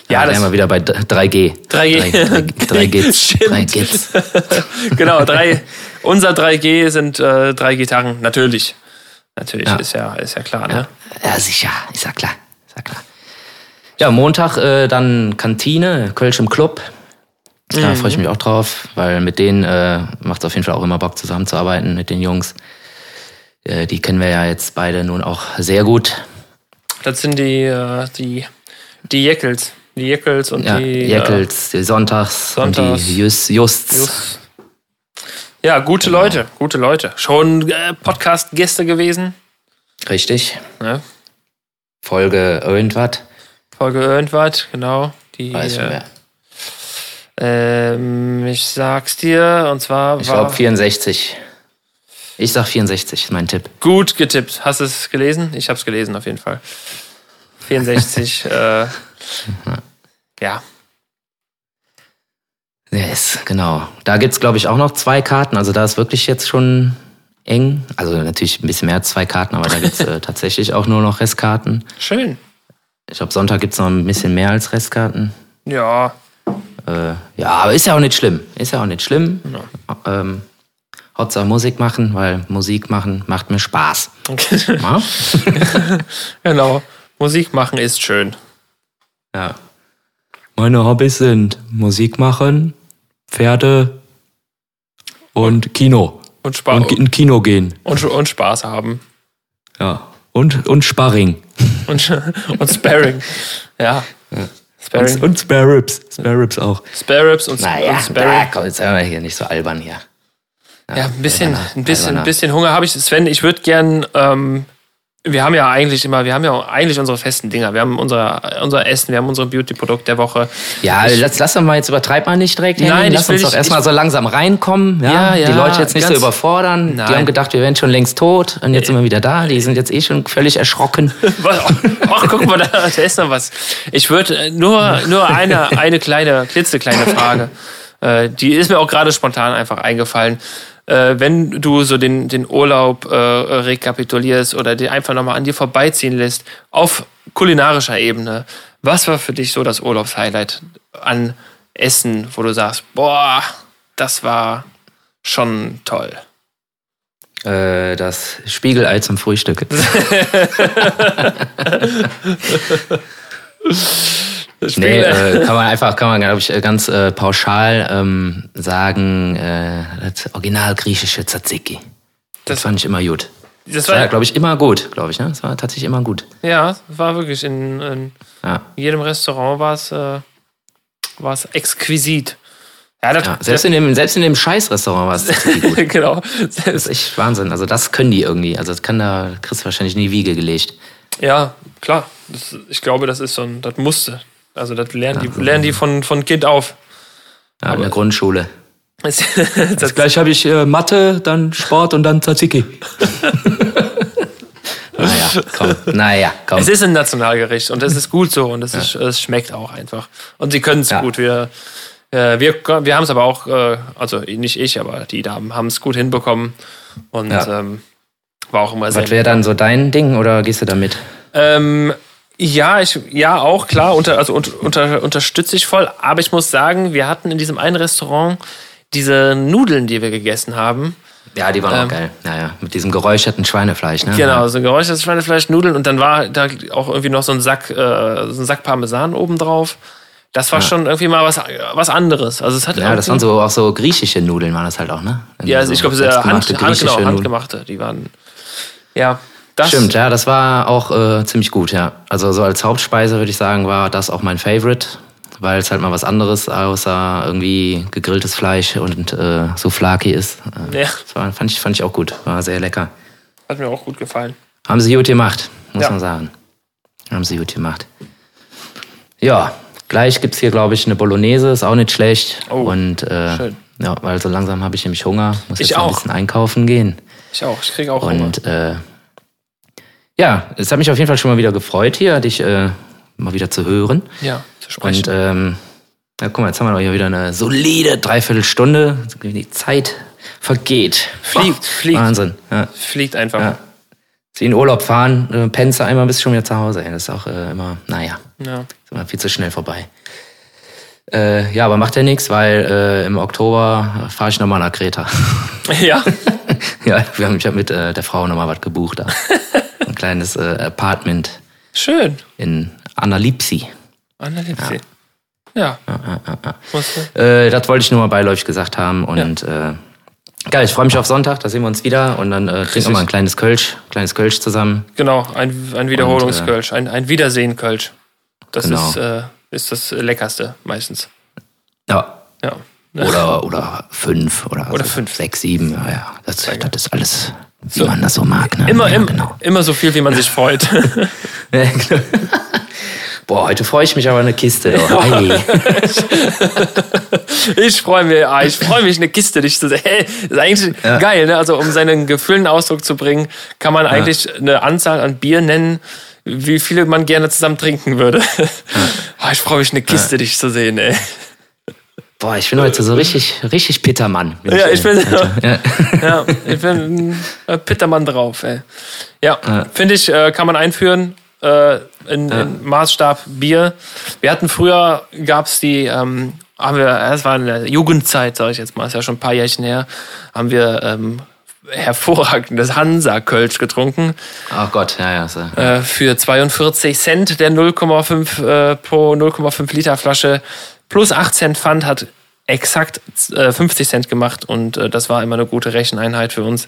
Ja, Ja, da sind wir wieder bei 3G. 3G. 3, 3 Gits. Stimmt. 3 Gits. genau, drei, unser 3G sind äh, drei Gitarren, natürlich. Natürlich, Ja. ist ja, ist ja klar, ne? Ja, sicher. Ist ja klar. Ist ja klar. Ja, Montag äh, dann Kantine, Kölsch im Club. Da Mhm. freue ich mich auch drauf, weil mit denen äh, macht es auf jeden Fall auch immer Bock zusammenzuarbeiten, mit den Jungs. Äh, die kennen wir ja jetzt beide nun auch sehr gut. Das sind die, äh, die, die Jeckels. Die Jeckels und Ja, die. Jeckels, die Sonntags, und Sonntags. die Just, Justs. Äh, Just. Ja, gute Genau. Leute, gute Leute. Schon äh, Podcast-Gäste gewesen. Richtig. Ne? Folge irgendwas. Folge irgendwas, genau. Die, Weiß schon äh, wer. Ähm, ich sag's dir, und zwar Ich war glaube 64. Ich sag 64, ist mein Tipp. gut getippt. Hast du es gelesen? Ich hab's gelesen, auf jeden Fall. 64, äh, ja. Yes, genau. Da gibt's glaube ich, auch noch zwei Karten. Also da ist wirklich jetzt schon eng. Also natürlich ein bisschen mehr als zwei Karten, aber da gibt's äh, tatsächlich auch nur noch Restkarten. Schön. Ich glaube, Sonntag gibt's noch ein bisschen mehr als Restkarten. Ja, Äh, ja, aber ist ja auch nicht schlimm. Ist ja auch nicht schlimm. Ähm, Hauptsache Musik machen, weil Musik machen macht mir Spaß. Ja? genau. Musik machen ist schön. ja. Meine Hobbys sind Musik machen, Pferde und Kino. Und, Spa Und in Kino gehen. und, und Spaß haben. Ja. Und, und Sparring. Und, und Sparring. Ja. Sparring. Und, und Spare Ribs. Spare Ribs auch. Spare Ribs und, Naja, und da, Sparring. komm, jetzt sind wir hier nicht so albern hier. Ja, ein bisschen, alberner, ein bisschen, ein alberner. bisschen Hunger habe ich. Sven, ich würde gern, ähm, wir haben ja eigentlich immer, wir haben ja eigentlich unsere festen Dinger. Wir haben unser, unser Essen, wir haben unsere Beauty-Produkt der Woche. Ja, lass, lass doch mal jetzt übertreib mal nicht direkt. Henning. Nein, ich lass uns doch erstmal ich- so langsam reinkommen. Ja, Ja, ja, die Leute jetzt nicht so überfordern. Nein. Die haben gedacht, wir wären schon längst tot und jetzt sind wir wieder da. Die sind jetzt eh schon völlig erschrocken. Ach, guck mal, da, da ist noch was. Ich würde nur, nur eine, eine kleine, klitzekleine Frage. Äh, die ist mir auch gerade spontan einfach eingefallen. Äh, wenn du so den, den Urlaub äh, rekapitulierst oder den einfach nochmal an dir vorbeiziehen lässt, auf kulinarischer Ebene, was war für dich so das Urlaubshighlight an Essen, wo du sagst, boah, das war schon toll. Äh, das Spiegelei zum Frühstück. Nee, äh, kann man einfach, kann man, glaube ich, äh, ganz äh, pauschal ähm, sagen, äh, das original griechische Tzatziki. Das das, fand ich immer gut. das Das war, war, glaube ich, immer gut, glaube ich. Ne? Das war tatsächlich immer gut. ja, war wirklich in, in Ja. In jedem Restaurant war es, äh, war es exquisit. Ja, das, Ja, selbst, in dem, selbst in dem Scheißrestaurant war es gut. genau. Das ist echt Wahnsinn. Also das können die irgendwie. Also das kann da, kriegst du wahrscheinlich nie Wiege gelegt. Ja, klar. Das, ich glaube, das ist so ein, das musste. Also das lernen die, lernen die von, von Kind auf. Ja, in der Grundschule. das, Gleich habe ich äh, Mathe, dann Sport und dann Tzatziki. naja, komm. Naja, komm. Es ist ein Nationalgericht und es ist gut so und es, ist, es schmeckt auch einfach. Und sie können es Ja. gut. Wir, äh, wir, wir haben es aber auch, äh, also nicht ich, aber die Damen haben es gut hinbekommen und Ja. ähm, war auch immer sehr. Was wäre dann so dein Ding oder gehst du da mit? Ähm, ja, ich, ja, auch klar, unter, also unter, unter, unterstütze ich voll. Aber ich muss sagen, wir hatten in diesem einen Restaurant diese Nudeln, die wir gegessen haben. Ja, die waren Ähm. auch geil. Naja, mit diesem geräucherten Schweinefleisch, ne? Genau, so geräuchertes Schweinefleisch, Nudeln und dann war da auch irgendwie noch so ein Sack, äh, so ein Sack Parmesan oben drauf. Das war schon irgendwie mal was, was anderes. Also es hat Ja, das irgendwie- waren so auch so griechische Nudeln, waren das halt auch, ne? ja, also ich glaube, so es ist Hand, genau, handgemachte. Die waren, ja, das Stimmt, ja, das war auch äh, ziemlich gut, ja. Also so als Hauptspeise würde ich sagen, war das auch mein Favorite, weil es halt mal was anderes außer irgendwie gegrilltes Fleisch und äh, Souflaki ist. Äh, Ja. Das war, fand, ich, fand ich auch gut, war sehr lecker. hat mir auch gut gefallen. Haben sie gut gemacht, muss Ja. man sagen. Haben sie gut gemacht. Ja, gleich gibt's hier, glaube ich, eine Bolognese, ist auch nicht schlecht. Oh, und äh, schön. ja, weil so langsam habe ich nämlich Hunger, muss Ich jetzt noch ein auch. bisschen einkaufen gehen. Ich auch, ich kriege auch Hunger. Und äh, ja, es hat mich auf jeden Fall schon mal wieder gefreut, hier dich äh, mal wieder zu hören. Ja, zu sprechen. Und ähm, ja, guck mal, jetzt haben wir doch hier wieder eine solide Dreiviertelstunde. Die Zeit vergeht. Fliegt, Boah, fliegt. Wahnsinn. Ja. Fliegt einfach. Ja. Sie in Urlaub fahren, äh, pennst einmal, bist schon wieder zu Hause. Das ist auch äh, immer, naja, Ja. ist immer viel zu schnell vorbei. Äh, ja, aber macht ja nichts, weil äh, im Oktober fahre ich nochmal nach Kreta. ja. ja, wir haben, ich habe mit äh, der Frau nochmal was gebucht da. Ein kleines äh, Apartment Schön. in Analipsi. Analyse. Ja. Musst du- Äh, das wollte ich nur mal beiläufig gesagt haben. Und äh, geil, ich freue mich auf Sonntag, da sehen wir uns wieder und dann äh, trinken wir mal ein kleines Kölsch, kleines Kölsch zusammen. Genau, ein, ein Wiederholungskölsch, ein, ein Wiedersehen-Kölsch. Das Genau. ist, äh, ist das Leckerste meistens. Ja. Ja. Oder, oder fünf oder, Oder so fünf. sechs, sieben. Ja, ja. Das, das ist alles, wie man das so mag. Ne? Immer, ja, im, genau. immer so viel, wie man sich freut. Ja, genau. Boah, heute freue ich mich aber eine Kiste. Ei. Ich freue mich, ah, ich freue mich, eine Kiste dich zu sehen. Hey, das ist eigentlich geil, ne? Also, um seinen Gefühlen Ausdruck zu bringen, kann man eigentlich eine Anzahl an Bier nennen, wie viele man gerne zusammen trinken würde. Ah, ich freue mich, eine Kiste dich zu sehen, ey. Boah, ich bin heute so richtig, richtig Pittermann. bin Ja, ich bin, Ja. ja, ich bin ein Pittermann drauf, ey. Ja, finde ich, äh, kann man einführen. Äh, in, in Maßstab Bier. Wir hatten früher, gab's die, ähm, haben wir, es war in der Jugendzeit, sage ich jetzt mal, ist ja schon ein paar Jährchen her, haben wir ähm, hervorragendes Hansa-Kölsch getrunken. Ach Gott, ja, ja. So. Äh, für 42 Cent der 0,5 äh, pro 0,5 Liter Flasche plus 8 Cent Pfand hat exakt äh, 50 Cent gemacht und äh, das war immer eine gute Recheneinheit für uns.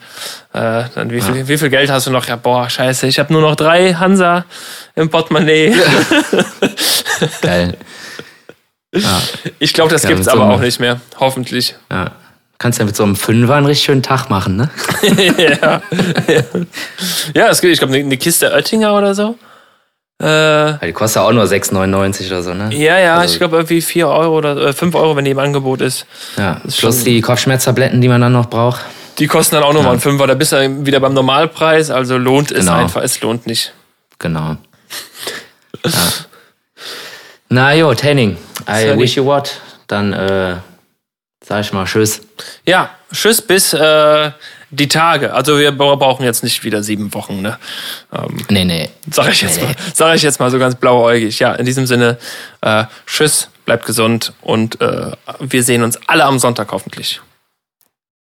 Äh, dann wie viel, wie viel Geld hast du noch? Ja, boah, scheiße, ich habe nur noch drei Hansa im Portemonnaie. Geil. Ja, Ich glaube, das Ja, gibt's so aber einem- auch nicht mehr. Hoffentlich. ja. Kannst ja mit so einem Fünfer einen richtig schönen Tag machen, ne? ja, ja es gibt, ich glaube, eine Kiste Oettinger oder so. Äh, die kostet auch nur 6,99 oder so, ne? ja, ja, Also- ich glaube irgendwie 4 Euro oder äh, 5 Euro, wenn die im Angebot ist. Ja, ist plus schon- die Kopfschmerztabletten, die man dann noch braucht. Die kosten dann auch nochmal einen Fünfer, da bist du wieder beim Normalpreis, also lohnt es Genau. einfach, es lohnt nicht. Genau. Ja. Na jo, Henning, I wish you what. Dann äh, sag ich mal Tschüss. Ja, tschüss bis äh, die Tage. Also wir bra- brauchen jetzt nicht wieder sieben Wochen, ne? Ähm, Nee, nee. sag ich jetzt mal, sag ich jetzt mal so ganz blauäugig. Ja, in diesem Sinne, äh, tschüss, bleibt gesund und äh, wir sehen uns alle am Sonntag hoffentlich.